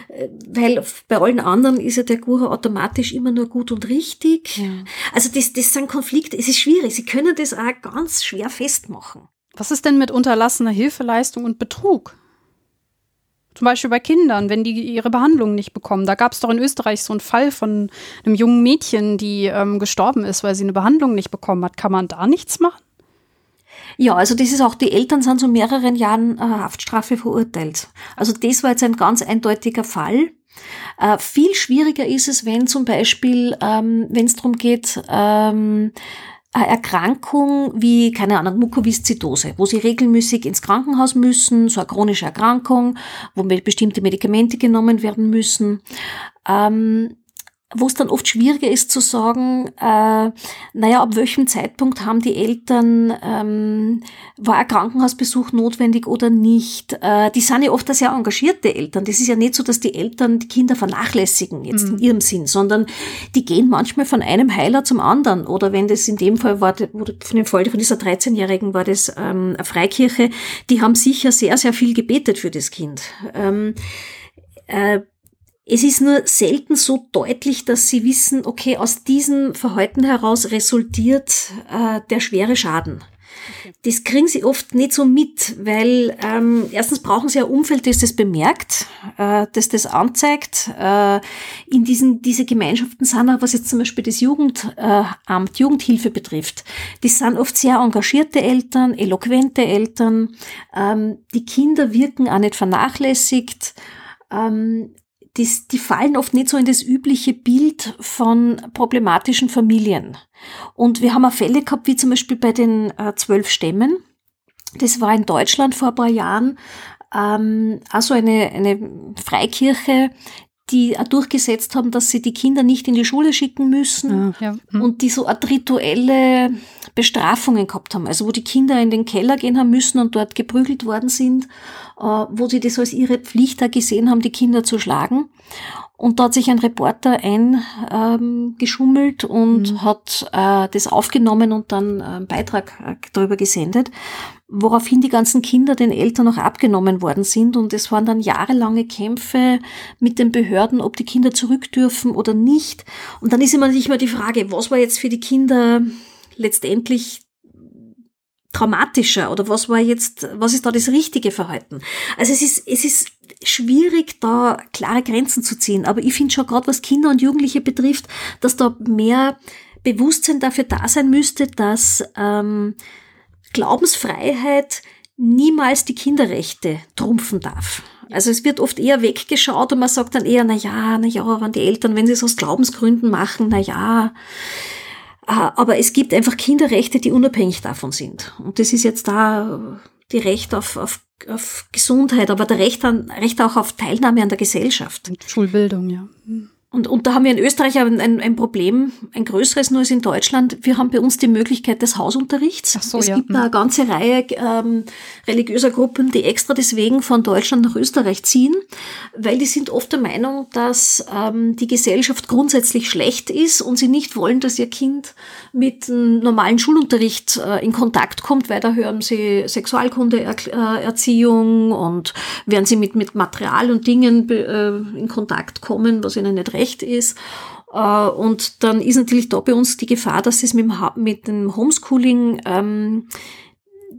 äh, weil bei allen anderen ist ja der Guru automatisch immer nur gut und richtig. Ja. Also das, das sind Konflikte, es ist schwierig, sie können das auch ganz schwer festmachen. Was ist denn mit unterlassener Hilfeleistung und Betrug? Zum Beispiel bei Kindern, wenn die ihre Behandlung nicht bekommen. Da gab es doch in Österreich so einen Fall von einem jungen Mädchen, die ähm, gestorben ist, weil sie eine Behandlung nicht bekommen hat. Kann man da nichts machen? Ja, also das ist auch, die Eltern sind zu mehreren Jahren äh, Haftstrafe verurteilt. Also das war jetzt ein ganz eindeutiger Fall. Äh, viel schwieriger ist es, wenn zum Beispiel, ähm, wenn es darum geht, ähm, Erkrankung wie, keine Ahnung, Mukoviszidose, wo sie regelmäßig ins Krankenhaus müssen, so eine chronische Erkrankung, wo bestimmte Medikamente genommen werden müssen. Ähm, wo es dann oft schwieriger ist zu sagen, äh, naja, ab welchem Zeitpunkt haben die Eltern, ähm, war ein Krankenhausbesuch notwendig oder nicht. Äh, die sind ja oft sehr engagierte Eltern. Das ist ja nicht so, dass die Eltern die Kinder vernachlässigen, jetzt mhm. in ihrem Sinn, sondern die gehen manchmal von einem Heiler zum anderen. Oder wenn das in dem Fall war, von dem Fall von dieser 13-Jährigen war das ähm, eine Freikirche, die haben sicher sehr, sehr viel gebetet für das Kind. Ähm, äh, es ist nur selten so deutlich, dass sie wissen, okay, aus diesem Verhalten heraus resultiert äh, der schwere Schaden. Das kriegen sie oft nicht so mit, weil ähm, erstens brauchen sie ein Umfeld, das das bemerkt, äh, das das anzeigt. Äh, in diesen diese Gemeinschaften sind auch, was jetzt zum Beispiel das Jugendamt, äh, Jugendhilfe betrifft, das sind oft sehr engagierte Eltern, eloquente Eltern. Ähm, die Kinder wirken auch nicht vernachlässigt. Ähm, die, die fallen oft nicht so in das übliche Bild von problematischen Familien. Und wir haben auch Fälle gehabt, wie zum Beispiel bei den äh, zwölf Stämmen. Das war in Deutschland vor ein paar Jahren. Ähm, also eine, eine Freikirche, die auch durchgesetzt haben, dass sie die Kinder nicht in die Schule schicken müssen ja, ja. Und die so Art rituelle Bestrafungen gehabt haben. Also wo die Kinder in den Keller gehen haben müssen und dort geprügelt worden sind, äh, wo sie das als ihre Pflicht da gesehen haben, die Kinder zu schlagen. Und da hat sich ein Reporter eingeschummelt ähm, und mhm. hat äh, das aufgenommen und dann einen Beitrag äh, darüber gesendet, woraufhin die ganzen Kinder den Eltern auch abgenommen worden sind. Und es waren dann jahrelange Kämpfe mit den Behörden, ob die Kinder zurück dürfen oder nicht. Und dann ist immer nicht mehr die Frage, was war jetzt für die Kinder letztendlich traumatischer oder was war jetzt, was ist da das richtige Verhalten? Also es ist, es ist schwierig, da klare Grenzen zu ziehen. Aber ich finde schon gerade, was Kinder und Jugendliche betrifft, dass da mehr Bewusstsein dafür da sein müsste, dass ähm, Glaubensfreiheit niemals die Kinderrechte trumpfen darf. Also es wird oft eher weggeschaut und man sagt dann eher, na ja, na ja, wenn die Eltern, wenn sie es aus Glaubensgründen machen, na ja, aber es gibt einfach Kinderrechte, die unabhängig davon sind. Und das ist jetzt da die Recht auf, auf, auf Gesundheit, aber der Recht, an, Recht auch auf Teilnahme an der Gesellschaft. Schulbildung, ja. Und, und da haben wir in Österreich ein, ein, ein Problem, ein größeres nur als in Deutschland. Wir haben bei uns die Möglichkeit des Hausunterrichts. Ach so, es ja. gibt da eine ganze Reihe ähm, religiöser Gruppen, die extra deswegen von Deutschland nach Österreich ziehen, weil die sind oft der Meinung, dass ähm, die Gesellschaft grundsätzlich schlecht ist und sie nicht wollen, dass ihr Kind mit einem normalen Schulunterricht äh, in Kontakt kommt, weil da hören sie Sexualkundeerziehung und werden sie mit, mit Material und Dingen äh, in Kontakt kommen, was ihnen nicht recht ist. Äh, und dann ist natürlich da bei uns die Gefahr, dass es mit dem, Homeschooling ähm,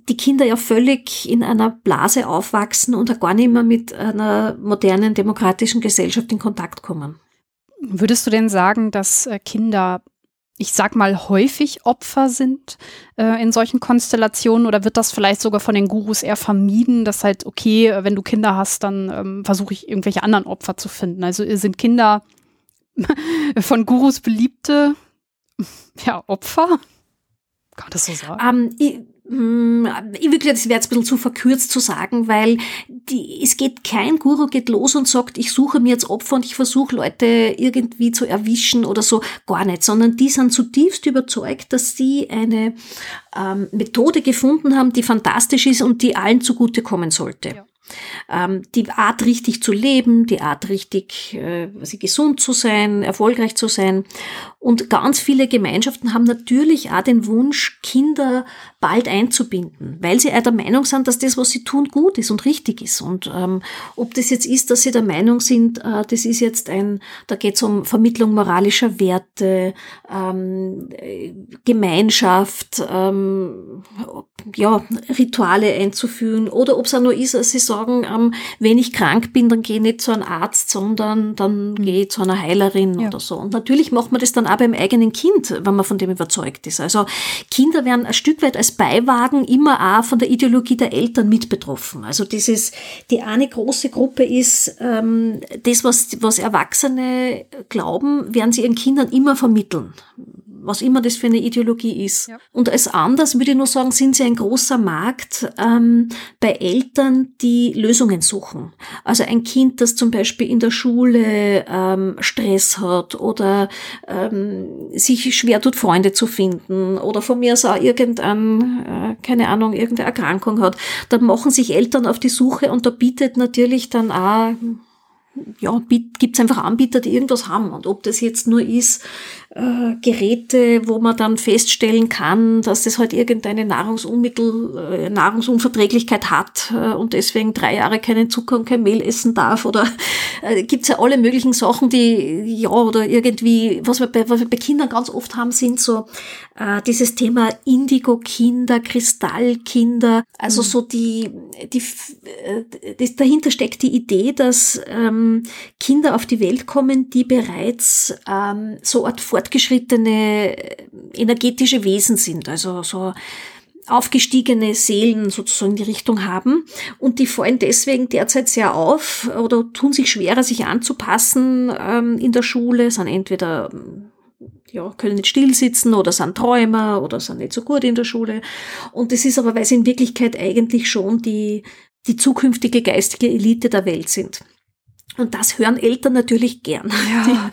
die Kinder ja völlig in einer Blase aufwachsen und gar nicht mehr mit einer modernen demokratischen Gesellschaft in Kontakt kommen. Würdest du denn sagen, dass äh, Kinder, ich sag mal, häufig Opfer sind äh, in solchen Konstellationen oder wird das vielleicht sogar von den Gurus eher vermieden, dass halt, okay, wenn du Kinder hast, dann ähm, versuche ich irgendwelche anderen Opfer zu finden. Also sind Kinder von Gurus beliebte ja, Opfer? Kann man das so sagen? Um, ähm, ich, mm, ich wirklich, das wäre jetzt ein bisschen zu verkürzt zu sagen, weil die, es geht, kein Guru geht los und sagt, ich suche mir jetzt Opfer und ich versuche Leute irgendwie zu erwischen oder so, gar nicht, sondern die sind zutiefst überzeugt, dass sie eine ähm, Methode gefunden haben, die fantastisch ist und die allen zugutekommen sollte. Ja ähm, die Art richtig zu leben, die Art richtig äh, gesund zu sein, erfolgreich zu sein. Und ganz viele Gemeinschaften haben natürlich auch den Wunsch, Kinder bald einzubinden, weil sie auch der Meinung sind, dass das, was sie tun, gut ist und richtig ist. Und ähm, ob das jetzt ist, dass sie der Meinung sind, äh, das ist jetzt ein, da geht es um Vermittlung moralischer Werte, ähm, Gemeinschaft, ähm, ja, Rituale einzuführen, oder ob es auch nur ist, dass sie sagen, ähm, wenn ich krank bin, dann gehe ich nicht zu einem Arzt, sondern dann gehe ich zu einer Heilerin ja. oder so. Und natürlich macht man das dann auch beim eigenen Kind, wenn man von dem überzeugt ist. Also Kinder werden ein Stück weit als Beiwagen immer auch von der Ideologie der Eltern mit betroffen. Also dieses, die eine große Gruppe ist, ähm, das, was, was Erwachsene glauben, werden sie ihren Kindern immer vermitteln was immer das für eine Ideologie ist. Ja. Und als anders würde ich nur sagen, sind sie ein großer Markt ähm, bei Eltern, die Lösungen suchen. Also ein Kind, das zum Beispiel in der Schule ähm, Stress hat oder ähm, sich schwer tut, Freunde zu finden oder von mir aus auch irgendein, äh, keine Ahnung, irgendeine Erkrankung hat, dann machen sich Eltern auf die Suche und da bietet natürlich dann auch ja, gibt es einfach Anbieter, die irgendwas haben. Und ob das jetzt nur ist, äh, Geräte, wo man dann feststellen kann, dass das halt irgendeine Nahrungsunmittel, äh, Nahrungsunverträglichkeit hat äh, und deswegen drei Jahre keinen Zucker und kein Mehl essen darf oder äh, gibt's ja alle möglichen Sachen, die ja oder irgendwie, was wir bei, was wir bei Kindern ganz oft haben, sind so äh, dieses Thema Indigo-Kinder, Kristallkinder, also mhm. so die, die, äh, das, dahinter steckt die Idee, dass ähm, Kinder auf die Welt kommen, die bereits ähm, so Art fortgeschrittene äh, energetische Wesen sind, also so aufgestiegene Seelen sozusagen die Richtung haben und die fallen deswegen derzeit sehr auf oder tun sich schwerer, sich anzupassen ähm, in der Schule, sind entweder ja, können nicht still sitzen oder sind Träumer oder sind nicht so gut in der Schule. Und das ist aber, weil sie in Wirklichkeit eigentlich schon die, die zukünftige geistige Elite der Welt sind. Und das hören Eltern natürlich gern. Ja.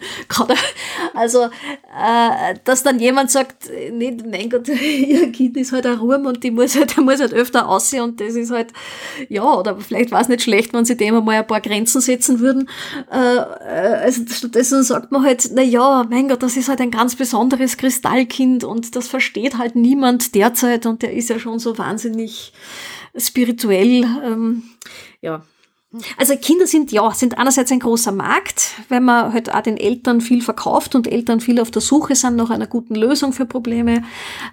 also, äh, dass dann jemand sagt, nicht, mein Gott, ihr Kind ist halt ein Ruhm und die muss halt, der muss halt öfter aussehen und das ist halt, ja, oder vielleicht war es nicht schlecht, wenn sie dem einmal ein paar Grenzen setzen würden. Äh, äh, also stattdessen sagt man halt, na ja, mein Gott, das ist halt ein ganz besonderes Kristallkind und das versteht halt niemand derzeit und der ist ja schon so wahnsinnig spirituell. Ähm, ja, also Kinder sind ja, sind einerseits ein großer Markt, weil man halt auch den Eltern viel verkauft und Eltern viel auf der Suche sind nach einer guten Lösung für Probleme.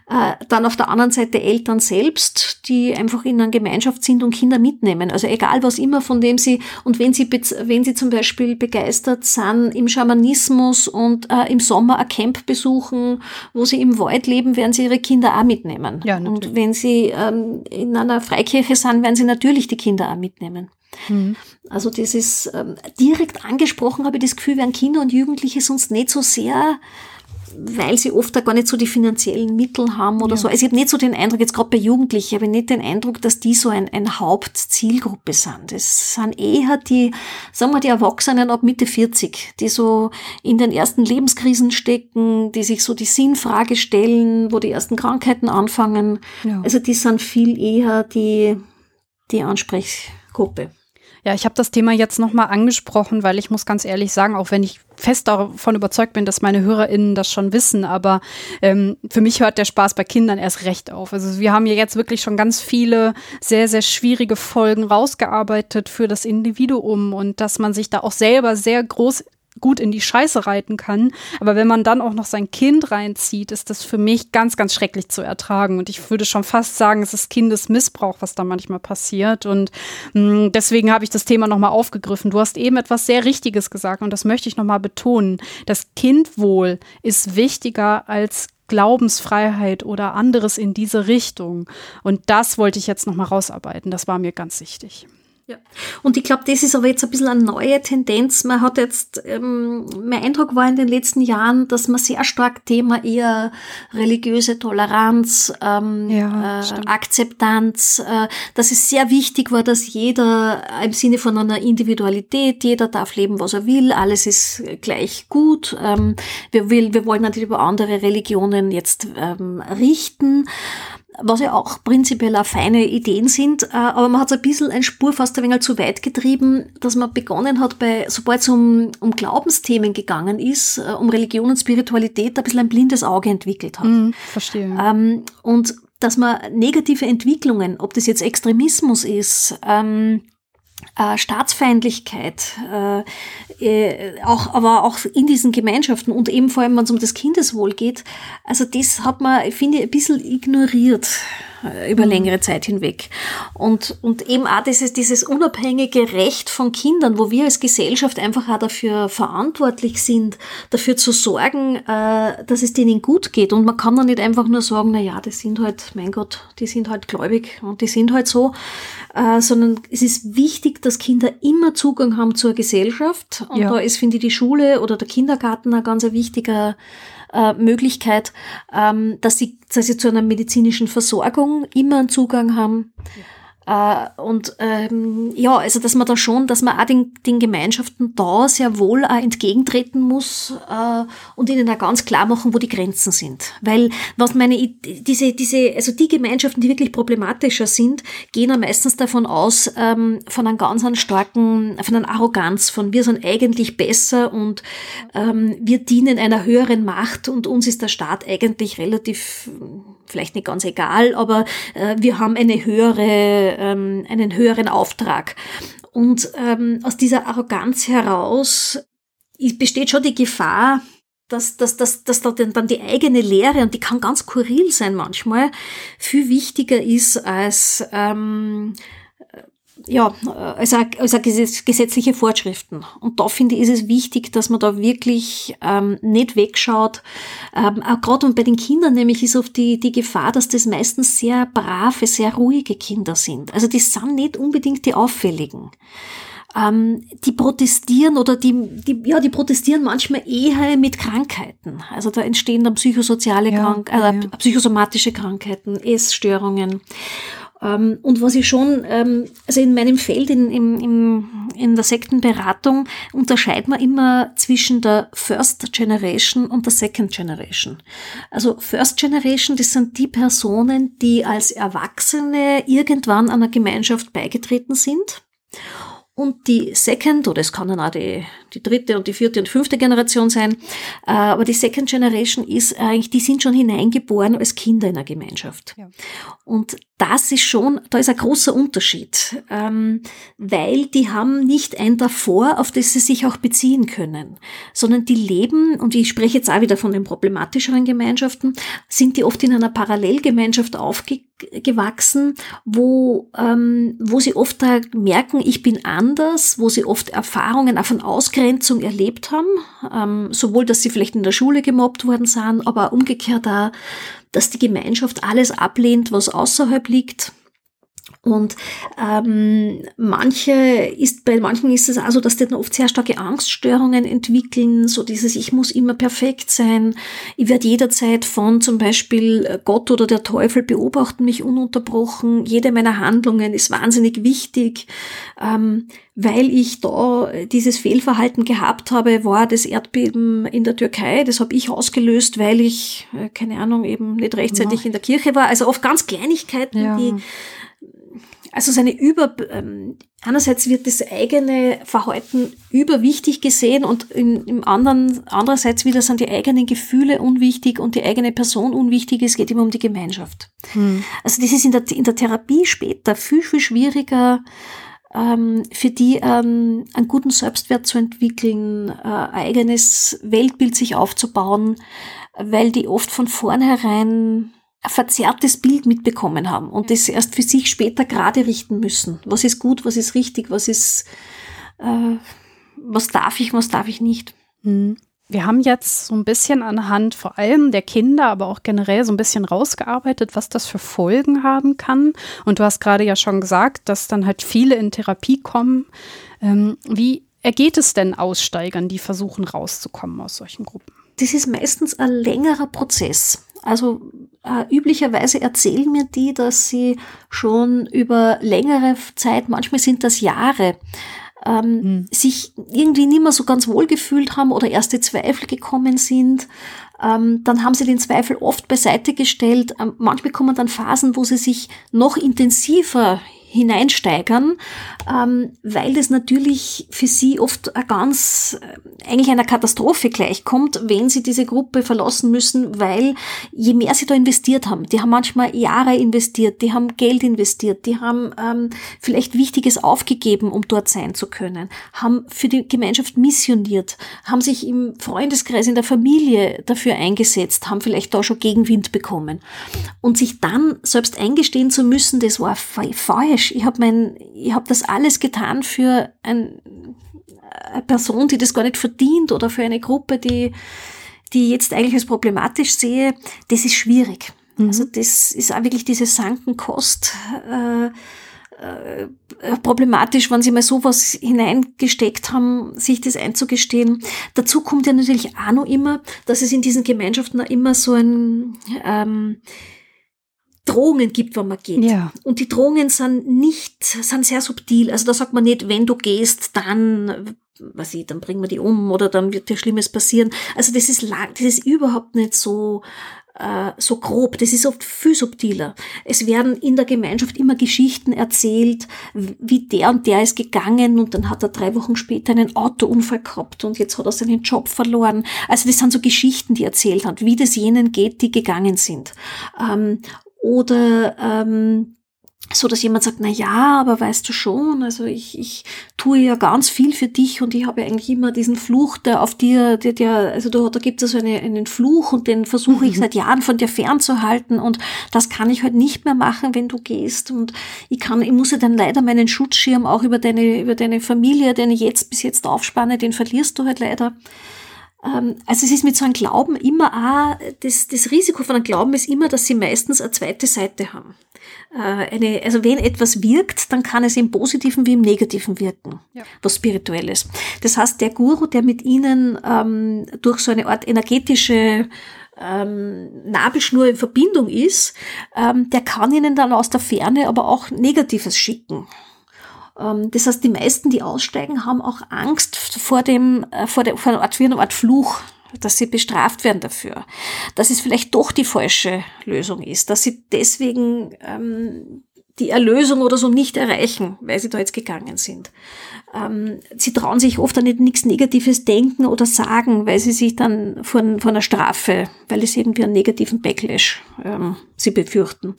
Äh, dann auf der anderen Seite Eltern selbst, die einfach in einer Gemeinschaft sind und Kinder mitnehmen. Also egal was immer, von dem sie, und wenn sie, wenn sie zum Beispiel begeistert sind im Schamanismus und äh, im Sommer ein Camp besuchen, wo sie im Wald leben, werden sie ihre Kinder auch mitnehmen. Ja, und wenn sie ähm, in einer Freikirche sind, werden sie natürlich die Kinder auch mitnehmen. Mhm. Also das ist ähm, direkt angesprochen, habe ich das Gefühl, werden Kinder und Jugendliche sonst nicht so sehr, weil sie oft da gar nicht so die finanziellen Mittel haben oder ja. so. Also ich habe nicht so den Eindruck, jetzt gerade bei Jugendlichen, habe ich nicht den Eindruck, dass die so ein, ein Hauptzielgruppe sind. Das sind eher die, sagen wir, die Erwachsenen ab Mitte 40, die so in den ersten Lebenskrisen stecken, die sich so die Sinnfrage stellen, wo die ersten Krankheiten anfangen. Ja. Also die sind viel eher die, die Ansprechgruppe. Ja, ich habe das Thema jetzt nochmal angesprochen, weil ich muss ganz ehrlich sagen, auch wenn ich fest davon überzeugt bin, dass meine HörerInnen das schon wissen, aber ähm, für mich hört der Spaß bei Kindern erst recht auf. Also wir haben ja jetzt wirklich schon ganz viele sehr, sehr schwierige Folgen rausgearbeitet für das Individuum und dass man sich da auch selber sehr groß gut in die Scheiße reiten kann. Aber wenn man dann auch noch sein Kind reinzieht, ist das für mich ganz, ganz schrecklich zu ertragen. Und ich würde schon fast sagen, es ist Kindesmissbrauch, was da manchmal passiert. Und mh, mm, deswegen habe ich das Thema nochmal aufgegriffen. Du hast eben etwas sehr Richtiges gesagt und das möchte ich nochmal betonen. Das Kindwohl ist wichtiger als Glaubensfreiheit oder anderes in diese Richtung. Und das wollte ich jetzt nochmal rausarbeiten. Das war mir ganz wichtig. Ja. Und ich glaube, das ist aber jetzt ein bisschen eine neue Tendenz. Man hat jetzt, ähm, mein Eindruck war in den letzten Jahren, dass man sehr stark Thema eher religiöse Toleranz, ähm, ja, äh, Akzeptanz, äh, dass es sehr wichtig war, dass jeder im Sinne von einer Individualität, jeder darf leben, was er will, alles ist gleich gut. Ähm, wir, will, wir wollen natürlich über andere Religionen jetzt ähm, richten was ja auch prinzipiell auch feine Ideen sind, äh, aber man hat es ein bisschen ein Spur fast ein wenig zu weit getrieben, dass man begonnen hat, bei, sobald es um, um Glaubensthemen gegangen ist, äh, um Religion und Spiritualität, ein bisschen ein blindes Auge entwickelt hat. Mm, verstehe. Ähm, und dass man negative Entwicklungen, ob das jetzt Extremismus ist, ähm, äh, Staatsfeindlichkeit, äh, äh, auch, aber auch in diesen Gemeinschaften und eben vor allem, wenn es um das Kindeswohl geht, also das hat man, finde ich, ein bisschen ignoriert äh, über mhm. längere Zeit hinweg. Und, und eben auch dieses, dieses unabhängige Recht von Kindern, wo wir als Gesellschaft einfach auch dafür verantwortlich sind, dafür zu sorgen, äh, dass es denen gut geht. Und man kann dann nicht einfach nur sagen, na ja, die sind halt, mein Gott, die sind halt gläubig und die sind halt so, äh, sondern es ist wichtig, dass Kinder immer Zugang haben zur Gesellschaft. Und ja. da ist, finde ich, die Schule oder der Kindergarten ein ganz wichtiger äh, Möglichkeit, ähm, dass, sie, dass sie zu einer medizinischen Versorgung immer einen Zugang haben. Äh, und ähm, ja, also dass man da schon, dass man auch den, den Gemeinschaften da sehr wohl auch entgegentreten muss äh, und ihnen auch ganz klar machen, wo die Grenzen sind. Weil was meine diese diese also die Gemeinschaften, die wirklich problematischer sind, gehen ja meistens davon aus ähm, von einem ganz einen starken, von einer Arroganz, von wir sind eigentlich besser und ähm, wir dienen einer höheren Macht und uns ist der Staat eigentlich relativ vielleicht nicht ganz egal, aber äh, wir haben eine höhere, ähm, einen höheren Auftrag. Und ähm, aus dieser Arroganz heraus besteht schon die Gefahr, dass, dass, dass, dass da dann die eigene Lehre, und die kann ganz skurril sein manchmal, viel wichtiger ist als ähm, ja, also, also gesetzliche Vorschriften. Und da finde ich, ist es wichtig, dass man da wirklich ähm, nicht wegschaut. Ähm, auch gerade bei den Kindern nämlich ist oft die, die Gefahr, dass das meistens sehr brave, sehr ruhige Kinder sind. Also die sind nicht unbedingt die auffälligen. Ähm, die protestieren oder die, die, ja, die protestieren manchmal eher mit Krankheiten. Also da entstehen dann psychosoziale ja, Krank äh, ja. psychosomatische Krankheiten, Essstörungen. Ähm, und was ich schon, ähm, also in meinem Feld, in, in, in der Sektenberatung, unterscheiden wir immer zwischen der First Generation und der Second Generation. Also First Generation, das sind die Personen, die als Erwachsene irgendwann einer Gemeinschaft beigetreten sind und die Second, oder es kann dann auch die, die dritte und die vierte und fünfte Generation sein, äh, aber die Second Generation ist eigentlich, die sind schon hineingeboren als Kinder in der Gemeinschaft. Ja. Und das ist schon, da ist ein großer Unterschied, ähm, weil die haben nicht ein davor, auf das sie sich auch beziehen können, sondern die leben, und ich spreche jetzt auch wieder von den problematischeren Gemeinschaften, sind die oft in einer Parallelgemeinschaft aufgewachsen, wo, ähm, wo sie oft merken, ich bin anders, wo sie oft Erfahrungen auch von Ausgrenzung erlebt haben, ähm, sowohl, dass sie vielleicht in der Schule gemobbt worden sind, aber umgekehrt auch, dass die Gemeinschaft alles ablehnt, was außerhalb liegt. Und ähm, manche ist bei manchen ist es also, dass die dann oft sehr starke Angststörungen entwickeln, so dieses Ich muss immer perfekt sein, ich werde jederzeit von zum Beispiel Gott oder der Teufel beobachten mich ununterbrochen, jede meiner Handlungen ist wahnsinnig wichtig. Ähm, weil ich da dieses Fehlverhalten gehabt habe, war das Erdbeben in der Türkei. Das habe ich ausgelöst, weil ich, äh, keine Ahnung, eben nicht rechtzeitig in der Kirche war. Also oft ganz Kleinigkeiten, ja. die also seine Über, ähm, einerseits wird das eigene Verhalten überwichtig gesehen und im, im anderen, andererseits wieder sind die eigenen Gefühle unwichtig und die eigene Person unwichtig. Es geht immer um die Gemeinschaft. Hm. Also das ist in der, in der Therapie später viel, viel schwieriger, ähm, für die ähm, einen guten Selbstwert zu entwickeln, äh, eigenes Weltbild sich aufzubauen, weil die oft von vornherein ein verzerrtes Bild mitbekommen haben und das erst für sich später gerade richten müssen. Was ist gut, was ist richtig, was ist, äh, was darf ich, was darf ich nicht. Mhm. Wir haben jetzt so ein bisschen anhand vor allem der Kinder, aber auch generell so ein bisschen rausgearbeitet, was das für Folgen haben kann. Und du hast gerade ja schon gesagt, dass dann halt viele in Therapie kommen. Ähm, wie ergeht es denn Aussteigern, die versuchen rauszukommen aus solchen Gruppen? Das ist meistens ein längerer Prozess. Also äh, üblicherweise erzählen mir die, dass sie schon über längere Zeit, manchmal sind das Jahre, ähm, mhm. sich irgendwie nicht mehr so ganz wohl gefühlt haben oder erste Zweifel gekommen sind. Ähm, dann haben sie den Zweifel oft beiseite gestellt. Ähm, manchmal kommen dann Phasen, wo sie sich noch intensiver hineinsteigern, ähm, weil das natürlich für sie oft ganz, äh, eigentlich einer Katastrophe gleichkommt, wenn sie diese Gruppe verlassen müssen, weil je mehr sie da investiert haben, die haben manchmal Jahre investiert, die haben Geld investiert, die haben ähm, vielleicht Wichtiges aufgegeben, um dort sein zu können, haben für die Gemeinschaft missioniert, haben sich im Freundeskreis, in der Familie dafür eingesetzt, haben vielleicht da schon Gegenwind bekommen. Und sich dann selbst eingestehen zu müssen, das war falsch, falsch. Ich habe mein, ich habe das alles getan für ein, eine Person, die das gar nicht verdient oder für eine Gruppe, die, die jetzt eigentlich als problematisch sehe. Das ist schwierig. Mhm. Also das ist auch wirklich diese Sankenkost. Äh, äh, problematisch, wenn sie mal sowas hineingesteckt haben, sich das einzugestehen. Dazu kommt ja natürlich auch noch immer, dass es in diesen Gemeinschaften auch immer so ein ähm, Drohungen gibt, wenn man geht. Ja. Und die Drohungen sind nicht, sind sehr subtil. Also da sagt man nicht, wenn du gehst, dann was ich, dann bringen wir die um oder dann wird dir Schlimmes passieren. Also das ist lang, das ist überhaupt nicht so äh, so grob. Das ist oft viel subtiler. Es werden in der Gemeinschaft immer Geschichten erzählt, wie der und der ist gegangen und dann hat er drei Wochen später einen Autounfall gehabt und jetzt hat er seinen Job verloren. Also das sind so Geschichten, die erzählt hat, wie das jenen geht, die gegangen sind. Ähm, oder ähm, so dass jemand sagt, na ja, aber weißt du schon, also ich, ich tue ja ganz viel für dich und ich habe ja eigentlich immer diesen Fluch, der auf dir, der, der also da, da gibt es so eine, einen Fluch und den versuche ich mhm. seit Jahren von dir fernzuhalten und das kann ich halt nicht mehr machen, wenn du gehst und ich kann, ich muss ja dann leider meinen Schutzschirm auch über deine, über deine Familie, den ich jetzt bis jetzt aufspanne, den verlierst du halt leider also es ist mit so einem Glauben immer auch, das, das Risiko von einem Glauben ist immer, dass sie meistens eine zweite Seite haben. Äh, eine, also wenn etwas wirkt, dann kann es im Positiven wie im Negativen wirken, ja. was Spirituelles. Das heißt, der Guru, der mit ihnen ähm, durch so eine Art energetische ähm, Nabelschnur in Verbindung ist, ähm, der kann ihnen dann aus der Ferne aber auch Negatives schicken. Ähm, das heißt, die meisten, die aussteigen, haben auch Angst vor dem, äh, vor, der, vor einer Art, Fluch, dass sie bestraft werden dafür, dass es vielleicht doch die falsche Lösung ist, dass sie deswegen ähm, die Erlösung oder so nicht erreichen, weil sie da jetzt gegangen sind. Ähm, sie trauen sich oft auch nicht nichts Negatives denken oder sagen, weil sie sich dann von, von einer Strafe, weil es irgendwie einen negativen Backlash ähm, sie befürchten.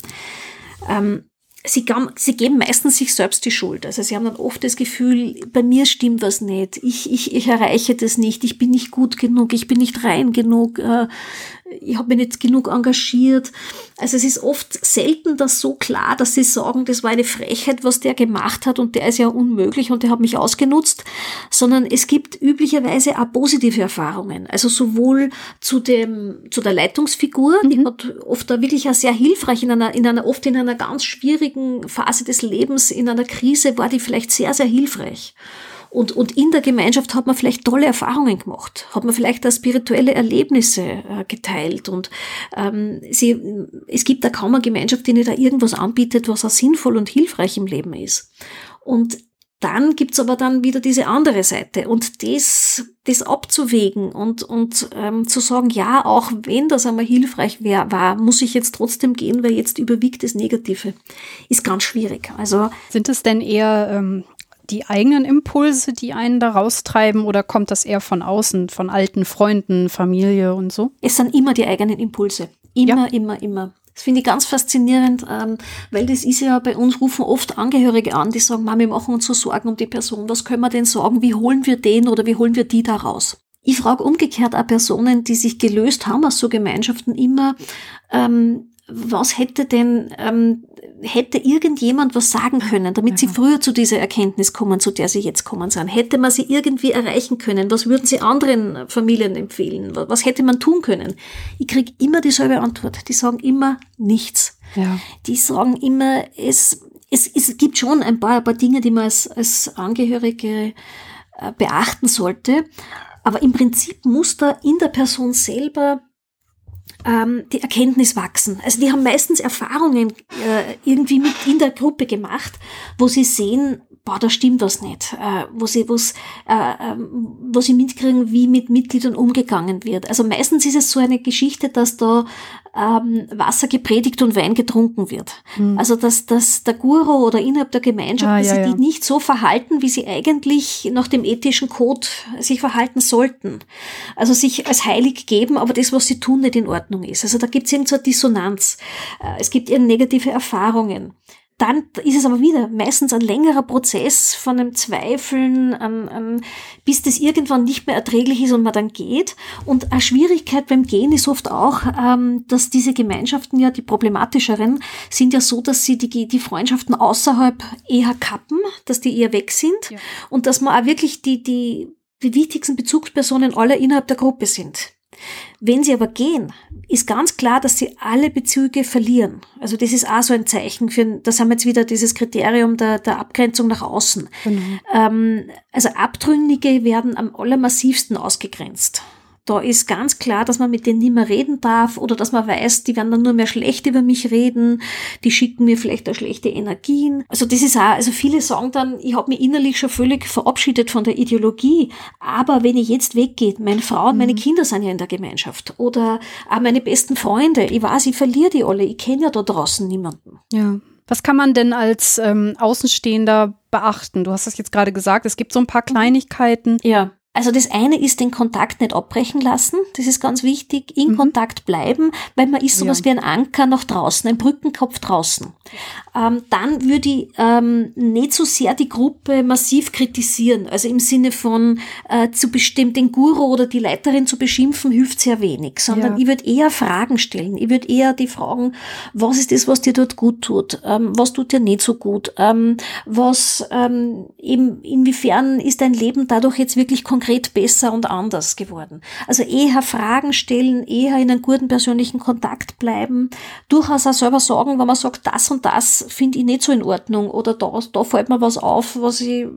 Ähm, sie, sie geben meistens sich selbst die Schuld. Also sie haben dann oft das Gefühl, bei mir stimmt was nicht, ich, ich, ich erreiche das nicht, ich bin nicht gut genug, ich bin nicht rein genug, äh, ich habe mich nicht genug engagiert. Also es ist oft selten das so klar, dass sie sagen, das war eine Frechheit, was der gemacht hat und der ist ja unmöglich und der hat mich ausgenutzt, sondern es gibt üblicherweise auch positive Erfahrungen. Also sowohl zu dem, zu der Leitungsfigur, mhm. die hat oft da wirklich auch sehr hilfreich in einer, in einer, oft in einer ganz schwierigen Phase des Lebens, in einer Krise war die vielleicht sehr, sehr hilfreich. Und, und in der Gemeinschaft hat man vielleicht tolle Erfahrungen gemacht, hat man vielleicht auch spirituelle Erlebnisse äh, geteilt. Und ähm, sie, es gibt da kaum eine Gemeinschaft, die nicht da irgendwas anbietet, was auch sinnvoll und hilfreich im Leben ist. Und dann gibt's aber dann wieder diese andere Seite und das, das abzuwägen und, und ähm, zu sagen, ja, auch wenn das einmal hilfreich wär, war, muss ich jetzt trotzdem gehen, weil jetzt überwiegt das Negative. Ist ganz schwierig. Also Sind es denn eher ähm, die eigenen Impulse, die einen da raustreiben oder kommt das eher von außen, von alten Freunden, Familie und so? Es sind immer die eigenen Impulse. Immer, ja. immer, immer. Das finde ich ganz faszinierend, ähm, weil das ist ja bei uns rufen oft Angehörige an, die sagen, Mama, wir machen uns so Sorgen um die Person. Was können wir denn sagen? Wie holen wir den oder wie holen wir die da raus? Ich frage umgekehrt auch Personen, die sich gelöst haben aus so Gemeinschaften immer, ähm, was hätte denn, ähm, hätte irgendjemand was sagen können, damit sie früher zu dieser Erkenntnis kommen, zu der sie jetzt kommen sind? Hätte man sie irgendwie erreichen können? Was würden sie anderen Familien empfehlen? Was hätte man tun können? Ich kriege immer dieselbe Antwort. Die sagen immer nichts. Ja. Die sagen immer, es, es, es gibt schon ein paar, ein paar Dinge, die man als, als Angehörige äh, beachten sollte. Aber im Prinzip muss da in der Person selber ähm, die Erkenntnis wachsen. Also die haben meistens Erfahrungen äh, irgendwie mit in der Gruppe gemacht, wo sie sehen, boah, da stimmt was nicht, äh, wo sie wo's, äh, ähm, wo sie mitkriegen, wie mit Mitgliedern umgegangen wird. Also meistens ist es so eine Geschichte, dass da ähm, Wasser gepredigt und Wein getrunken wird. Mhm. Also dass, dass der Guru oder innerhalb der Gemeinschaft, ah, dass ja, sie ja. die nicht so verhalten, wie sie eigentlich nach dem ethischen Code sich verhalten sollten. Also sich als heilig geben, aber das, was sie tun, nicht in Ordnung ist. Also da gibt es irgendeine so Dissonanz. Äh, es gibt irgendeine negative Erfahrungen dann ist es aber wieder meistens ein längerer Prozess von einem Zweifeln, an, an, bis das irgendwann nicht mehr erträglich ist und man dann geht. Und eine Schwierigkeit beim Gehen ist oft auch, ähm, dass diese Gemeinschaften ja, die problematischeren, sind ja so, dass sie die, die Freundschaften außerhalb eher kappen, dass die eher weg sind ja. und dass man auch wirklich die, die, die wichtigsten Bezugspersonen alle innerhalb der Gruppe sind. Wenn sie aber gehen, ist ganz klar, dass sie alle Bezüge verlieren. Also das ist auch so ein Zeichen für, das haben wir jetzt wieder dieses Kriterium der, der Abgrenzung nach außen. Mhm. Ähm, also Abtrünnige werden am allermassivsten ausgegrenzt. Da ist ganz klar, dass man mit denen nicht mehr reden darf oder dass man weiß, die werden dann nur mehr schlecht über mich reden, die schicken mir vielleicht auch schlechte Energien. Also das ist auch, also viele sagen dann, ich habe mich innerlich schon völlig verabschiedet von der Ideologie, aber wenn ich jetzt weggehe, meine Frau und meine mhm. Kinder sind ja in der Gemeinschaft oder auch meine besten Freunde, ich weiß, ich verliere die alle, ich kenne ja da draußen niemanden. Ja. Was kann man denn als ähm, Außenstehender beachten? Du hast das jetzt gerade gesagt, es gibt so ein paar Kleinigkeiten. Ja. Also das eine ist den Kontakt nicht abbrechen lassen. Das ist ganz wichtig. In mhm. Kontakt bleiben, weil man ist sowas ja. wie ein Anker nach draußen, ein Brückenkopf draußen. Ähm, dann würde ich ähm, nicht so sehr die Gruppe massiv kritisieren. Also im Sinne von äh, zu bestimmt den Guru oder die Leiterin zu beschimpfen, hilft sehr wenig. Sondern ja. ich würde eher Fragen stellen. Ich würde eher die fragen, was ist das, was dir dort gut tut? Ähm, was tut dir nicht so gut? Ähm, was ähm, eben, inwiefern ist dein Leben dadurch jetzt wirklich konkret besser und anders geworden. Also eher Fragen stellen, eher in einem guten persönlichen Kontakt bleiben, durchaus auch selber sagen, wenn man sagt, das und das finde ich nicht so in Ordnung oder da, da fällt mir was auf, was ich,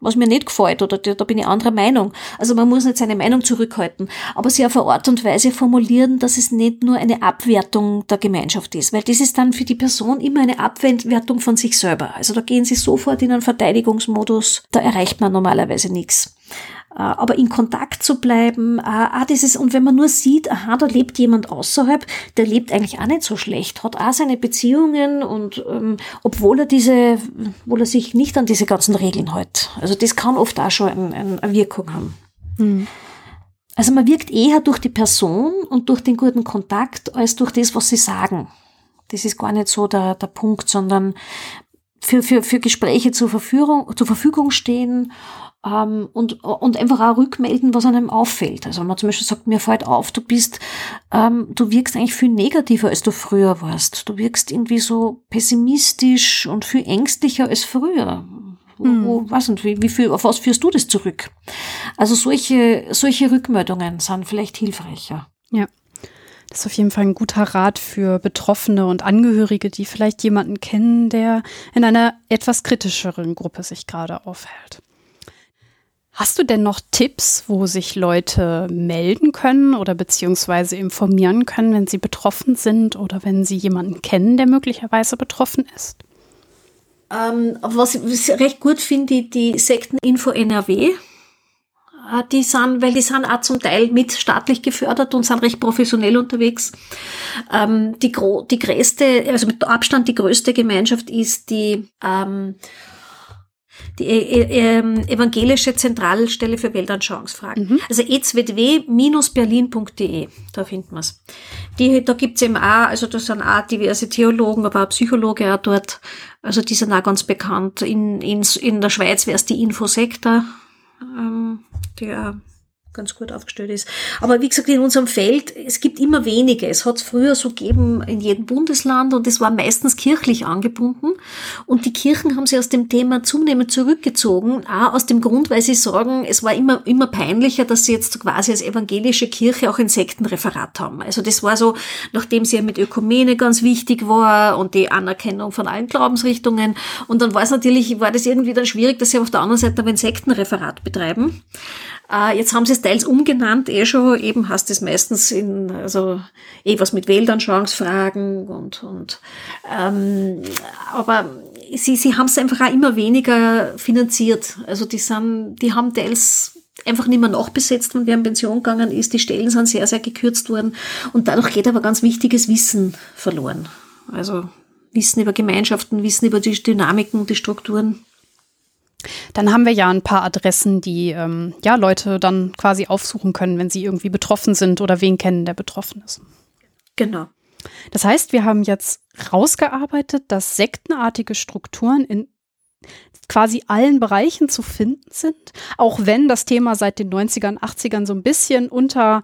was mir nicht gefällt oder da, da bin ich anderer Meinung. Also man muss nicht seine Meinung zurückhalten, aber sie auf eine Art und Weise formulieren, dass es nicht nur eine Abwertung der Gemeinschaft ist, weil das ist dann für die Person immer eine Abwertung von sich selber. Also da gehen sie sofort in einen Verteidigungsmodus, da erreicht man normalerweise nichts. Äh, aber in Kontakt zu bleiben, ah, dieses, und wenn man nur sieht, aha, da lebt jemand außerhalb, der lebt eigentlich auch nicht so schlecht, hat auch seine Beziehungen und ähm, obwohl er diese, obwohl er sich nicht an diese ganzen Regeln hält. Also das kann oft auch schon ein, ein, eine Wirkung haben. Mhm. Also man wirkt eher durch die Person und durch den guten Kontakt als durch das, was sie sagen. Das ist gar nicht so der, der Punkt, sondern für, für, für Gespräche zur Verfügung, zur Verfügung stehen ähm, und, und einfach auch rückmelden, was einem auffällt. Also wenn man zum Beispiel sagt, mir fällt auf, du bist, ähm, du wirkst eigentlich viel negativer, als du früher warst. Du wirkst irgendwie so pessimistisch und viel ängstlicher als früher. Hm. Wo, was und wie, wie viel, auf was führst du das zurück? Also solche, solche Rückmeldungen sind vielleicht hilfreicher. Ja. Das ist auf jeden Fall ein guter Rat für Betroffene und Angehörige, die vielleicht jemanden kennen, der in einer etwas kritischeren Gruppe sich gerade aufhält. Hast du denn noch Tipps, wo sich Leute melden können oder beziehungsweise informieren können, wenn sie betroffen sind oder wenn sie jemanden kennen, der möglicherweise betroffen ist? Ähm, was ich recht gut finde, die Sekteninfo NRW, äh, die sind, weil die sind auch zum Teil mit staatlich gefördert und sind recht professionell unterwegs. Ähm, die, die größte, also mit Abstand die größte Gemeinschaft ist die ähm, die äh, äh, evangelische Zentralstelle für Weltanschauungsfragen. Mhm. Also ezw-berlin.de, da finden wir es. Da gibt's eben auch, also da sind auch diverse Theologen, aber auch Psychologe auch dort. Also die sind auch ganz bekannt. In, in, in der Schweiz wäre es die Infosektor, ähm, die auch ganz gut aufgestellt ist. Aber wie gesagt, in unserem Feld, es gibt immer wenige. Es hat es früher so gegeben in jedem Bundesland und es war meistens kirchlich angebunden. Und die Kirchen haben sich aus dem Thema zunehmend zurückgezogen, auch aus dem Grund, weil sie sagen, es war immer, immer peinlicher, dass sie jetzt quasi als evangelische Kirche auch ein Sektenreferat haben. Also das war so, nachdem sie ja mit Ökumene ganz wichtig war und die Anerkennung von allen Glaubensrichtungen. Und dann war es natürlich, war das irgendwie dann schwierig, dass sie auf der anderen Seite aber ein Sektenreferat betreiben. Äh, jetzt haben sie es teils umgenannt, eh schon, eben heißt es meistens in, also eh was mit Weltanschauungsfragen und, und ähm, aber sie, sie haben es einfach auch immer weniger finanziert. Also die sind, die haben teils einfach nicht mehr nachbesetzt, wenn wer in Pension gegangen ist. Die Stellen sind sehr, sehr gekürzt worden und dadurch geht aber ganz wichtiges Wissen verloren. Also Wissen über Gemeinschaften, Wissen über die Dynamiken, die Strukturen. Dann haben wir ja ein paar Adressen, die ähm, ja Leute dann quasi aufsuchen können, wenn sie irgendwie betroffen sind oder wen kennen, der betroffen ist. Genau. Das heißt, wir haben jetzt rausgearbeitet, dass sektenartige Strukturen in quasi allen Bereichen zu finden sind, auch wenn das Thema seit den 90ern, 80ern so ein bisschen unter,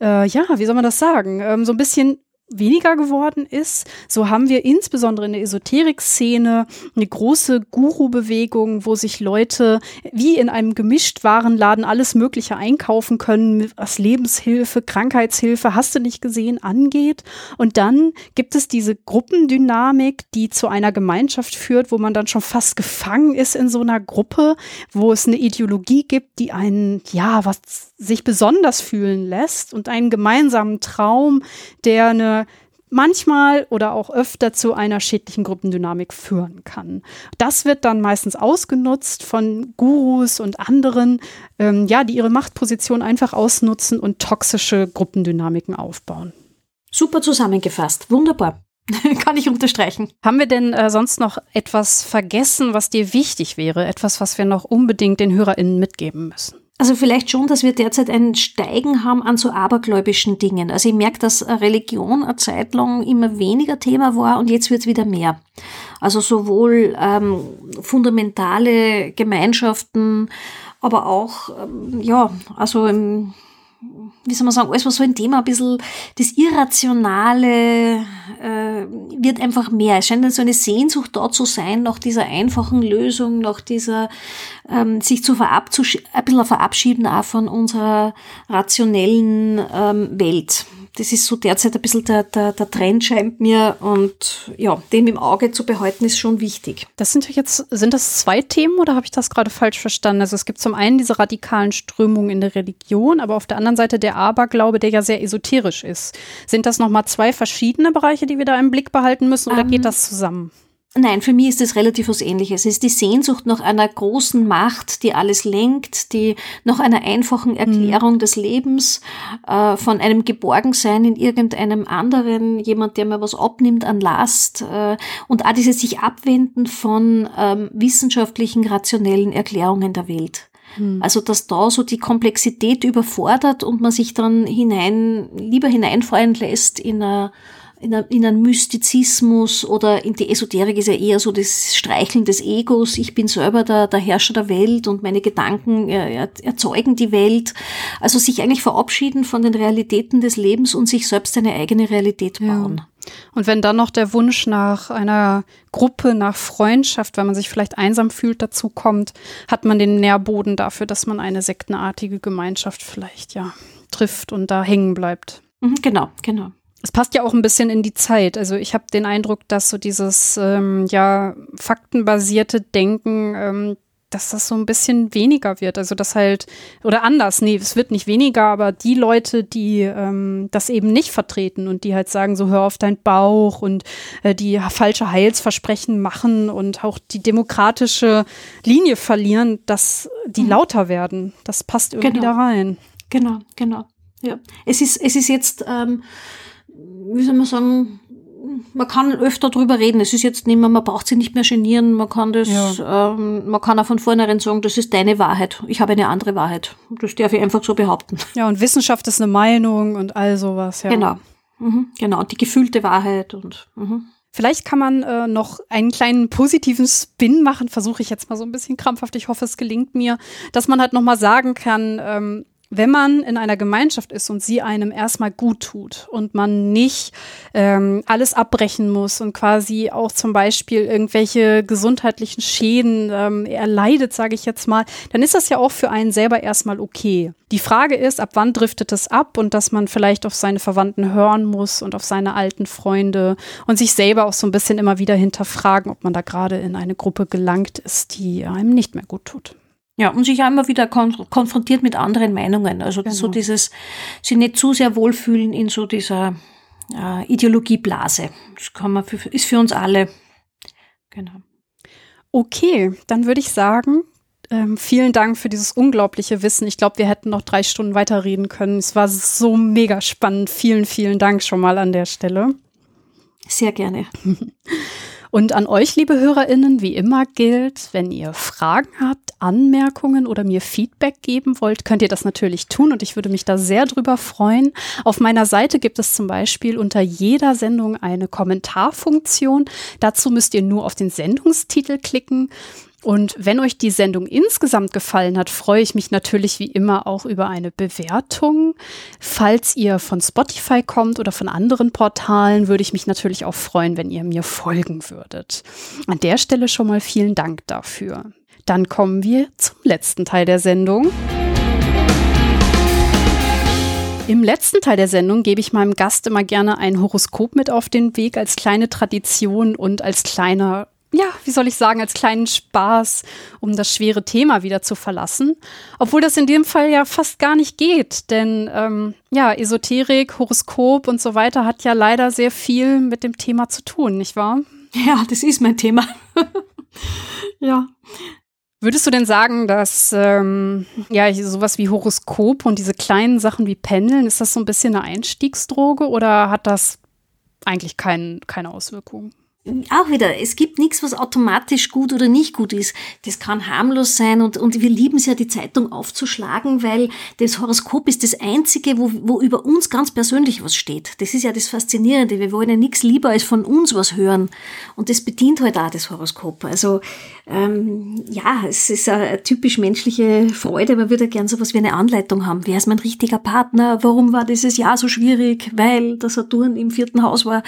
äh, ja, wie soll man das sagen, ähm, so ein bisschen weniger geworden ist, so haben wir insbesondere in der Esoterik-Szene eine große Guru-Bewegung, wo sich Leute wie in einem Gemischtwarenladen alles Mögliche einkaufen können, was Lebenshilfe, Krankheitshilfe, hast du nicht gesehen, angeht. Und dann gibt es diese Gruppendynamik, die zu einer Gemeinschaft führt, wo man dann schon fast gefangen ist in so einer Gruppe, wo es eine Ideologie gibt, die einen, ja, was sich besonders fühlen lässt und einen gemeinsamen Traum, der eine manchmal oder auch öfter zu einer schädlichen Gruppendynamik führen kann. Das wird dann meistens ausgenutzt von Gurus und anderen, ähm, ja, die ihre Machtposition einfach ausnutzen und toxische Gruppendynamiken aufbauen. Super zusammengefasst, wunderbar. Kann ich unterstreichen. Haben wir denn äh, sonst noch etwas vergessen, was dir wichtig wäre? Etwas, was wir noch unbedingt den HörerInnen mitgeben müssen? Also vielleicht schon, dass wir derzeit ein Steigen haben an so abergläubischen Dingen. Also ich merke, dass Religion eine Zeit lang immer weniger Thema war und jetzt wird es wieder mehr. Also sowohl ähm, fundamentale Gemeinschaften, aber auch, ähm, ja, also im wie soll man sagen, alles, was so ein Thema ein bisschen, das Irrationale äh, wird einfach mehr. Es scheint so eine Sehnsucht da zu sein, nach dieser einfachen Lösung, nach dieser, ähm, sich zu verabschieden, ein bisschen verabschieden auch von unserer rationellen ähm, Welt das ist so derzeit ein bisschen der, der, der Trend, scheint mir. Und ja, den im Auge zu behalten, ist schon wichtig. Das sind jetzt, sind das zwei Themen oder habe ich das gerade falsch verstanden? Also es gibt zum einen diese radikalen Strömungen in der Religion, aber auf der anderen Seite der Aberglaube, der ja sehr esoterisch ist. Sind das nochmal zwei verschiedene Bereiche, die wir da im Blick behalten müssen oder um, geht ähm, das zusammen? Nein, für mich ist es relativ was Ähnliches. Es ist die Sehnsucht nach einer großen Macht, die alles lenkt, die nach einer einfachen mhm. Erklärung mhm. des Lebens, äh, von einem Geborgensein in irgendeinem anderen, jemand, der mir was abnimmt an Last äh, und auch dieses sich abwenden von ähm, wissenschaftlichen, rationellen Erklärungen der Welt. Mhm. Also, dass da so die Komplexität überfordert und man sich dann hinein, lieber hineinfallen lässt in eine in, a, in einen Mystizismus oder in die Esoterik ist ja eher so das Streicheln des Egos. Ich bin selber der, der Herrscher der Welt und meine Gedanken äh, erzeugen die Welt. Also sich eigentlich verabschieden von den Realitäten des Lebens und sich selbst eine eigene Realität bauen. Ja. Und wenn dann noch der Wunsch nach einer Gruppe, nach Freundschaft, wenn man sich vielleicht einsam fühlt, dazu kommt, hat man den Nährboden dafür, dass man eine sektenartige Gemeinschaft vielleicht ja trifft und da hängen bleibt. Mhm, genau, genau es passt ja auch ein bisschen in die Zeit. Also ich habe den Eindruck, dass so dieses ähm, ja faktenbasierte Denken, ähm, dass das so ein bisschen weniger wird. Also das halt, oder anders, nee, es wird nicht weniger, aber die Leute, die ähm, das eben nicht vertreten und die halt sagen, so hör auf deinen Bauch und äh, die falsche Heilsversprechen machen und auch die demokratische Linie verlieren, dass die mhm. lauter werden. Das passt irgendwie genau. da rein. Genau, genau. Ja. Es ist, es ist jetzt ähm, wie soll man sagen, man kann öfter drüber reden. Es ist jetzt nicht mehr, man braucht sich nicht mehr genieren. Man kann das, ja. ähm, man kann auch von vornherein sagen, das ist deine Wahrheit. Ich habe eine andere Wahrheit. Das darf ich einfach so behaupten. Ja, und Wissenschaft ist eine Meinung und all sowas, ja. Genau. Mhm, genau. Und die gefühlte Wahrheit und, mhm. Vielleicht kann man äh, noch einen kleinen positiven Spin machen, versuche ich jetzt mal so ein bisschen krampfhaft. Ich hoffe, es gelingt mir, dass man halt noch mal sagen kann, ähm, wenn man in einer Gemeinschaft ist und sie einem erstmal gut tut und man nicht ähm, alles abbrechen muss und quasi auch zum Beispiel irgendwelche gesundheitlichen Schäden ähm, erleidet, sage ich jetzt mal, dann ist das ja auch für einen selber erstmal okay. Die Frage ist, ab wann driftet es ab und dass man vielleicht auf seine Verwandten hören muss und auf seine alten Freunde und sich selber auch so ein bisschen immer wieder hinterfragen, ob man da gerade in eine Gruppe gelangt ist, die einem nicht mehr gut tut. Ja, und sich auch immer wieder kon konfrontiert mit anderen Meinungen. Also genau. so dieses, sich nicht zu sehr wohlfühlen in so dieser äh, Ideologieblase. Das kann man für, ist für uns alle. Genau. Okay, dann würde ich sagen, ähm, vielen Dank für dieses unglaubliche Wissen. Ich glaube, wir hätten noch drei Stunden weiterreden können. Es war so mega spannend. Vielen, vielen Dank schon mal an der Stelle. Sehr gerne. Und an euch, liebe HörerInnen, wie immer gilt, wenn ihr Fragen habt, Anmerkungen oder mir Feedback geben wollt, könnt ihr das natürlich tun und ich würde mich da sehr drüber freuen. Auf meiner Seite gibt es zum Beispiel unter jeder Sendung eine Kommentarfunktion. Dazu müsst ihr nur auf den Sendungstitel klicken Und wenn euch die Sendung insgesamt gefallen hat, freue ich mich natürlich wie immer auch über eine Bewertung. Falls ihr von Spotify kommt oder von anderen Portalen, würde ich mich natürlich auch freuen, wenn ihr mir folgen würdet. An der Stelle schon mal vielen Dank dafür. Dann kommen wir zum letzten Teil der Sendung. Im letzten Teil der Sendung gebe ich meinem Gast immer gerne ein Horoskop mit auf den Weg als kleine Tradition und als kleiner ja, wie soll ich sagen, als kleinen Spaß, um das schwere Thema wieder zu verlassen. Obwohl das in dem Fall ja fast gar nicht geht, denn ähm, ja, Esoterik, Horoskop und so weiter hat ja leider sehr viel mit dem Thema zu tun, nicht wahr? Ja, das ist mein Thema. ja. Würdest du denn sagen, dass ähm, ja sowas wie Horoskop und diese kleinen Sachen wie Pendeln, ist das so ein bisschen eine Einstiegsdroge oder hat das eigentlich kein, keine Auswirkungen? Auch wieder, es gibt nichts, was automatisch gut oder nicht gut ist. Das kann harmlos sein und, und wir lieben es ja, die Zeitung aufzuschlagen, weil das Horoskop ist das Einzige, wo, wo über uns ganz persönlich was steht. Das ist ja das Faszinierende. Wir wollen ja nichts lieber als von uns was hören. Und das bedient halt auch das Horoskop. Also ähm, ja, es ist eine typisch menschliche Freude. Man würde gern so was wie eine Anleitung haben. Wer ist mein richtiger Partner? Warum war dieses Jahr so schwierig? Weil der Saturn im vierten Haus war.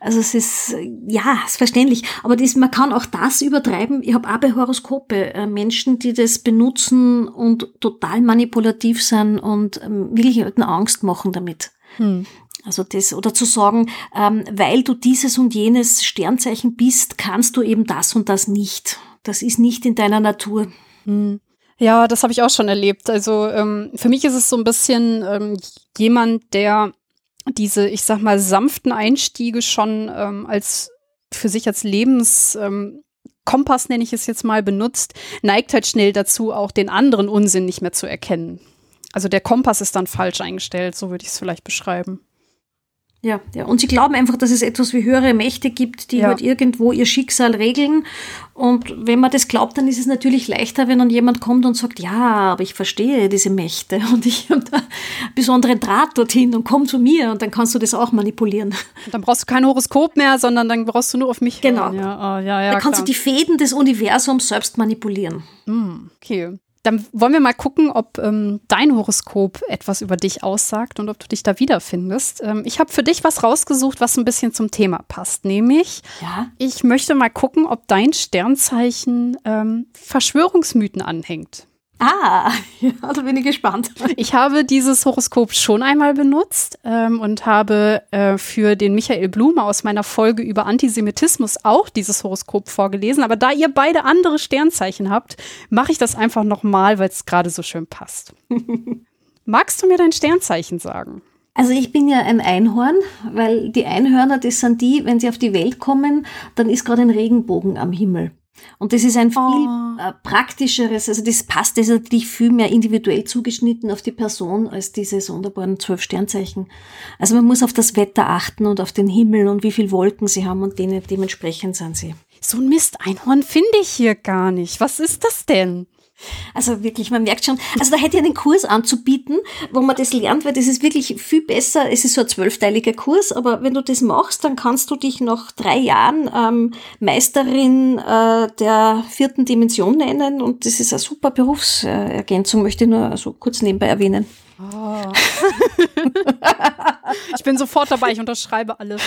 Also es ist, ja, ist verständlich. Aber das, man kann auch das übertreiben. Ich habe auch bei Horoskope äh, Menschen, die das benutzen und total manipulativ sind und ähm, wirklich Leuten Angst machen damit. Hm. Also das, oder zu sagen, ähm, weil du dieses und jenes Sternzeichen bist, kannst du eben das und das nicht. Das ist nicht in deiner Natur. Hm. Ja, das habe ich auch schon erlebt. Also ähm, für mich ist es so ein bisschen ähm, jemand, der diese, ich sag mal, sanften Einstiege schon ähm, als für sich als Lebenskompass, ähm, nenne ich es jetzt mal, benutzt, neigt halt schnell dazu, auch den anderen Unsinn nicht mehr zu erkennen. Also der Kompass ist dann falsch eingestellt, so würde ich es vielleicht beschreiben. Ja, ja. Und sie glauben einfach, dass es etwas wie höhere Mächte gibt, die ja. halt irgendwo ihr Schicksal regeln. Und wenn man das glaubt, dann ist es natürlich leichter, wenn dann jemand kommt und sagt, ja, aber ich verstehe diese Mächte und ich habe da einen besonderen Draht dorthin und komm zu mir und dann kannst du das auch manipulieren. Und dann brauchst du kein Horoskop mehr, sondern dann brauchst du nur auf mich. Genau. Ja, oh, ja, ja, dann kannst klar. du die Fäden des Universums selbst manipulieren. Mm, okay. Dann wollen wir mal gucken, ob ähm, dein Horoskop etwas über dich aussagt und ob du dich da wiederfindest. Ähm, ich habe für dich was rausgesucht, was ein bisschen zum Thema passt. Nämlich, ja? ich möchte mal gucken, ob dein Sternzeichen ähm, Verschwörungsmythen anhängt. Ah, ja, da bin ich gespannt. Ich habe dieses Horoskop schon einmal benutzt ähm, und habe äh, für den Michael Blume aus meiner Folge über Antisemitismus auch dieses Horoskop vorgelesen. Aber da ihr beide andere Sternzeichen habt, mache ich das einfach nochmal, weil es gerade so schön passt. Magst du mir dein Sternzeichen sagen? Also ich bin ja ein Einhorn, weil die Einhörner, das sind die, wenn sie auf die Welt kommen, dann ist gerade ein Regenbogen am Himmel. Und das ist ein viel oh. Äh, praktischeres, also das passt, das ist natürlich viel mehr individuell zugeschnitten auf die Person als diese sonderbaren zwölf Sternzeichen. Also man muss auf das Wetter achten und auf den Himmel und wie viel Wolken sie haben und denen, dementsprechend sind sie. So ein Mist-Einhorn finde ich hier gar nicht. Was ist das denn? Also wirklich, man merkt schon, also da hätte ich einen Kurs anzubieten, wo man das lernt, weil das ist wirklich viel besser. Es ist so ein zwölfteiliger Kurs, aber wenn du das machst, dann kannst du dich nach drei Jahren ähm, Meisterin äh, der vierten Dimension nennen und das ist eine super Berufsergänzung, möchte ich nur so kurz nebenbei erwähnen. Oh. ich bin sofort dabei, ich unterschreibe alles.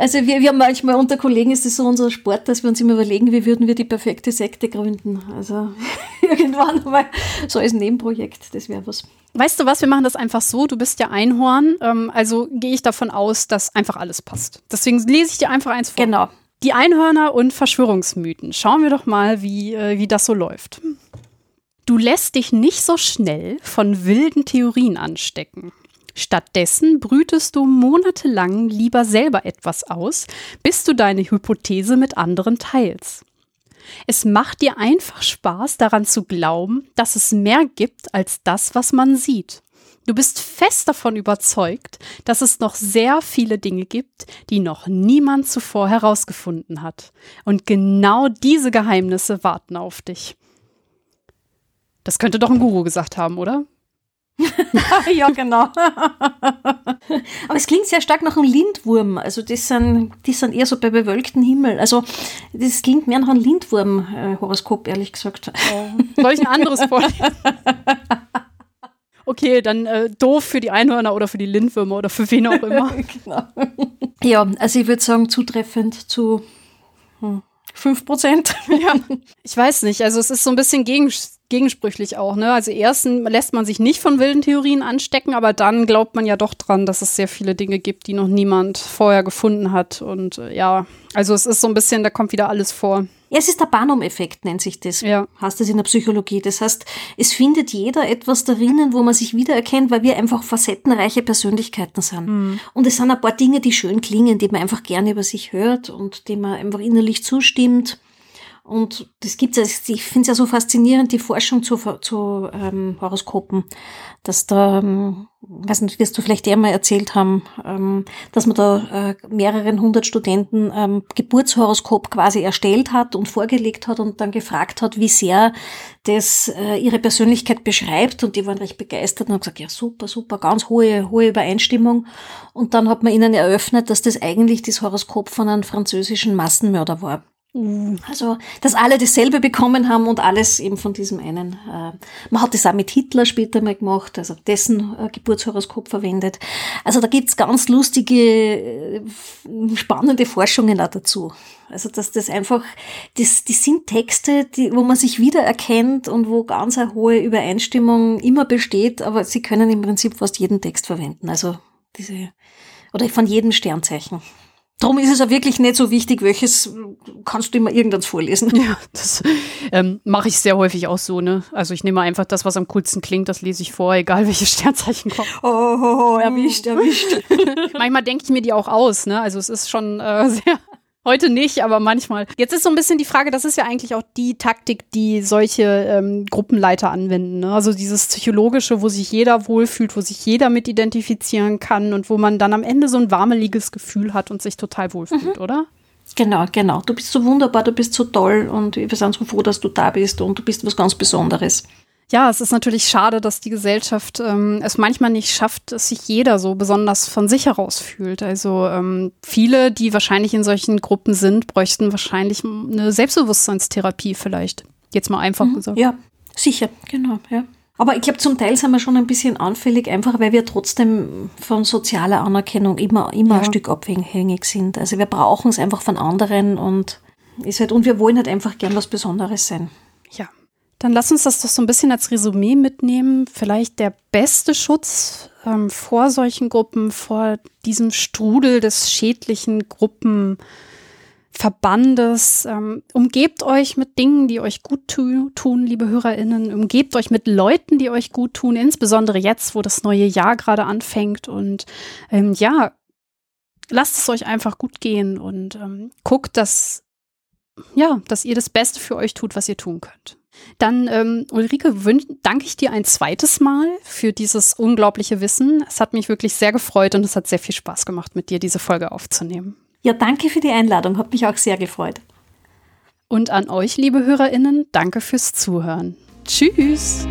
Also wir, wir haben manchmal unter Kollegen ist es so unser Sport, dass wir uns immer überlegen, wie würden wir die perfekte Sekte gründen. Also irgendwann mal so als Nebenprojekt, das wäre was. Weißt du was, wir machen das einfach so, du bist ja Einhorn, ähm, also gehe ich davon aus, dass einfach alles passt. Deswegen lese ich dir einfach eins vor. Genau. Die Einhörner und Verschwörungsmythen. Schauen wir doch mal, wie, äh, wie das so läuft. Du lässt dich nicht so schnell von wilden Theorien anstecken. Stattdessen brütest du monatelang lieber selber etwas aus, bis du deine Hypothese mit anderen teilst. Es macht dir einfach Spaß daran zu glauben, dass es mehr gibt als das, was man sieht. Du bist fest davon überzeugt, dass es noch sehr viele Dinge gibt, die noch niemand zuvor herausgefunden hat. Und genau diese Geheimnisse warten auf dich. Das könnte doch ein Guru gesagt haben, oder? ja, genau. Aber es klingt sehr stark nach einem Lindwurm. Also das sind, die sind eher so bei bewölktem Himmel. Also das klingt mehr nach einem Lindwurm-Horoskop, ehrlich gesagt. Soll ich ein anderes vorlesen? Okay, dann äh, doof für die Einhörner oder für die Lindwürmer oder für wen auch immer. genau. Ja, also ich würde sagen, zutreffend zu hm, 5 Prozent. ja. Ich weiß nicht, also es ist so ein bisschen gegen, gegensprüchlich auch. Ne? Also erstens lässt man sich nicht von wilden Theorien anstecken, aber dann glaubt man ja doch dran, dass es sehr viele Dinge gibt, die noch niemand vorher gefunden hat. Und äh, ja, also es ist so ein bisschen, da kommt wieder alles vor. Ja, es ist der Barnum-Effekt, nennt sich das. Ja. Heißt das in der Psychologie. Das heißt, es findet jeder etwas darinnen, wo man sich wiedererkennt, weil wir einfach facettenreiche Persönlichkeiten sind. Mhm. Und es sind ein paar Dinge, die schön klingen, die man einfach gerne über sich hört und die man einfach innerlich zustimmt. Und das gibt's ja, ich finde es ja so faszinierend, die Forschung zu, zu ähm, Horoskopen, dass da, ähm, weiß nicht, wirst du vielleicht eher mal erzählt haben, ähm, dass man da äh, mehreren hundert Studenten ähm, Geburtshoroskop quasi erstellt hat und vorgelegt hat und dann gefragt hat, wie sehr das äh, ihre Persönlichkeit beschreibt. Und die waren recht begeistert und haben gesagt, ja super, super, ganz hohe, hohe Übereinstimmung. Und dann hat man ihnen eröffnet, dass das eigentlich das Horoskop von einem französischen Massenmörder war. Uh. Also, dass alle dasselbe bekommen haben und alles eben von diesem einen. Äh, man hat das auch mit Hitler später mal gemacht, also dessen äh, Geburtshoroskop verwendet. Also da gibt's ganz lustige, äh, spannende Forschungen auch dazu. Also dass das einfach, das, das sind Texte, die, wo man sich wiedererkennt und wo ganz eine hohe Übereinstimmung immer besteht, aber sie können im Prinzip fast jeden Text verwenden. Also diese, oder von jedem Sternzeichen. Darum ist es auch wirklich nicht so wichtig, welches kannst du immer irgendwas vorlesen. Ja, das ähm, mache ich sehr häufig auch so, ne? Also ich nehme einfach das, was am coolsten klingt, das lese ich vor, egal welche Sternzeichen kommen. Oh, oh, oh erwischt, erwischt. Manchmal denke ich mir die auch aus, ne? Also es ist schon äh, sehr Heute nicht, aber manchmal. Jetzt ist so ein bisschen die Frage, das ist ja eigentlich auch die Taktik, die solche ähm, Gruppenleiter anwenden. Ne? Also dieses psychologische, wo sich jeder wohlfühlt, wo sich jeder mit identifizieren kann und wo man dann am Ende so ein warmeliges Gefühl hat und sich total wohlfühlt, mhm. oder? Genau, genau. Du bist so wunderbar, du bist so toll und wir sind so froh, dass du da bist und du bist was ganz Besonderes. Ja, es ist natürlich schade, dass die Gesellschaft ähm, es manchmal nicht schafft, dass sich jeder so besonders von sich heraus fühlt. Also ähm, viele, die wahrscheinlich in solchen Gruppen sind, bräuchten wahrscheinlich eine Selbstbewusstseinstherapie vielleicht. Jetzt mal einfach mhm, gesagt. Ja, sicher, genau, ja. Aber ich glaube, zum Teil sind wir schon ein bisschen anfällig, einfach weil wir trotzdem von sozialer Anerkennung immer, immer ja. ein Stück abhängig sind. Also wir brauchen es einfach von anderen und ist halt, und wir wollen halt einfach gern was Besonderes sein. Dann lass uns das doch so ein bisschen als Resümee mitnehmen. Vielleicht der beste Schutz ähm, vor solchen Gruppen, vor diesem Strudel des schädlichen Gruppenverbandes. Ähm, umgebt euch mit Dingen, die euch gut tu tun, liebe HörerInnen. Umgebt euch mit Leuten, die euch gut tun, insbesondere jetzt, wo das neue Jahr gerade anfängt. Und ähm, ja, lasst es euch einfach gut gehen und ähm, guckt, dass, ja, dass ihr das Beste für euch tut, was ihr tun könnt. Dann, ähm, Ulrike, danke ich dir ein zweites Mal für dieses unglaubliche Wissen. Es hat mich wirklich sehr gefreut und es hat sehr viel Spaß gemacht, mit dir diese Folge aufzunehmen. Ja, danke für die Einladung, hat mich auch sehr gefreut. Und an euch, liebe HörerInnen, danke fürs Zuhören. Tschüss!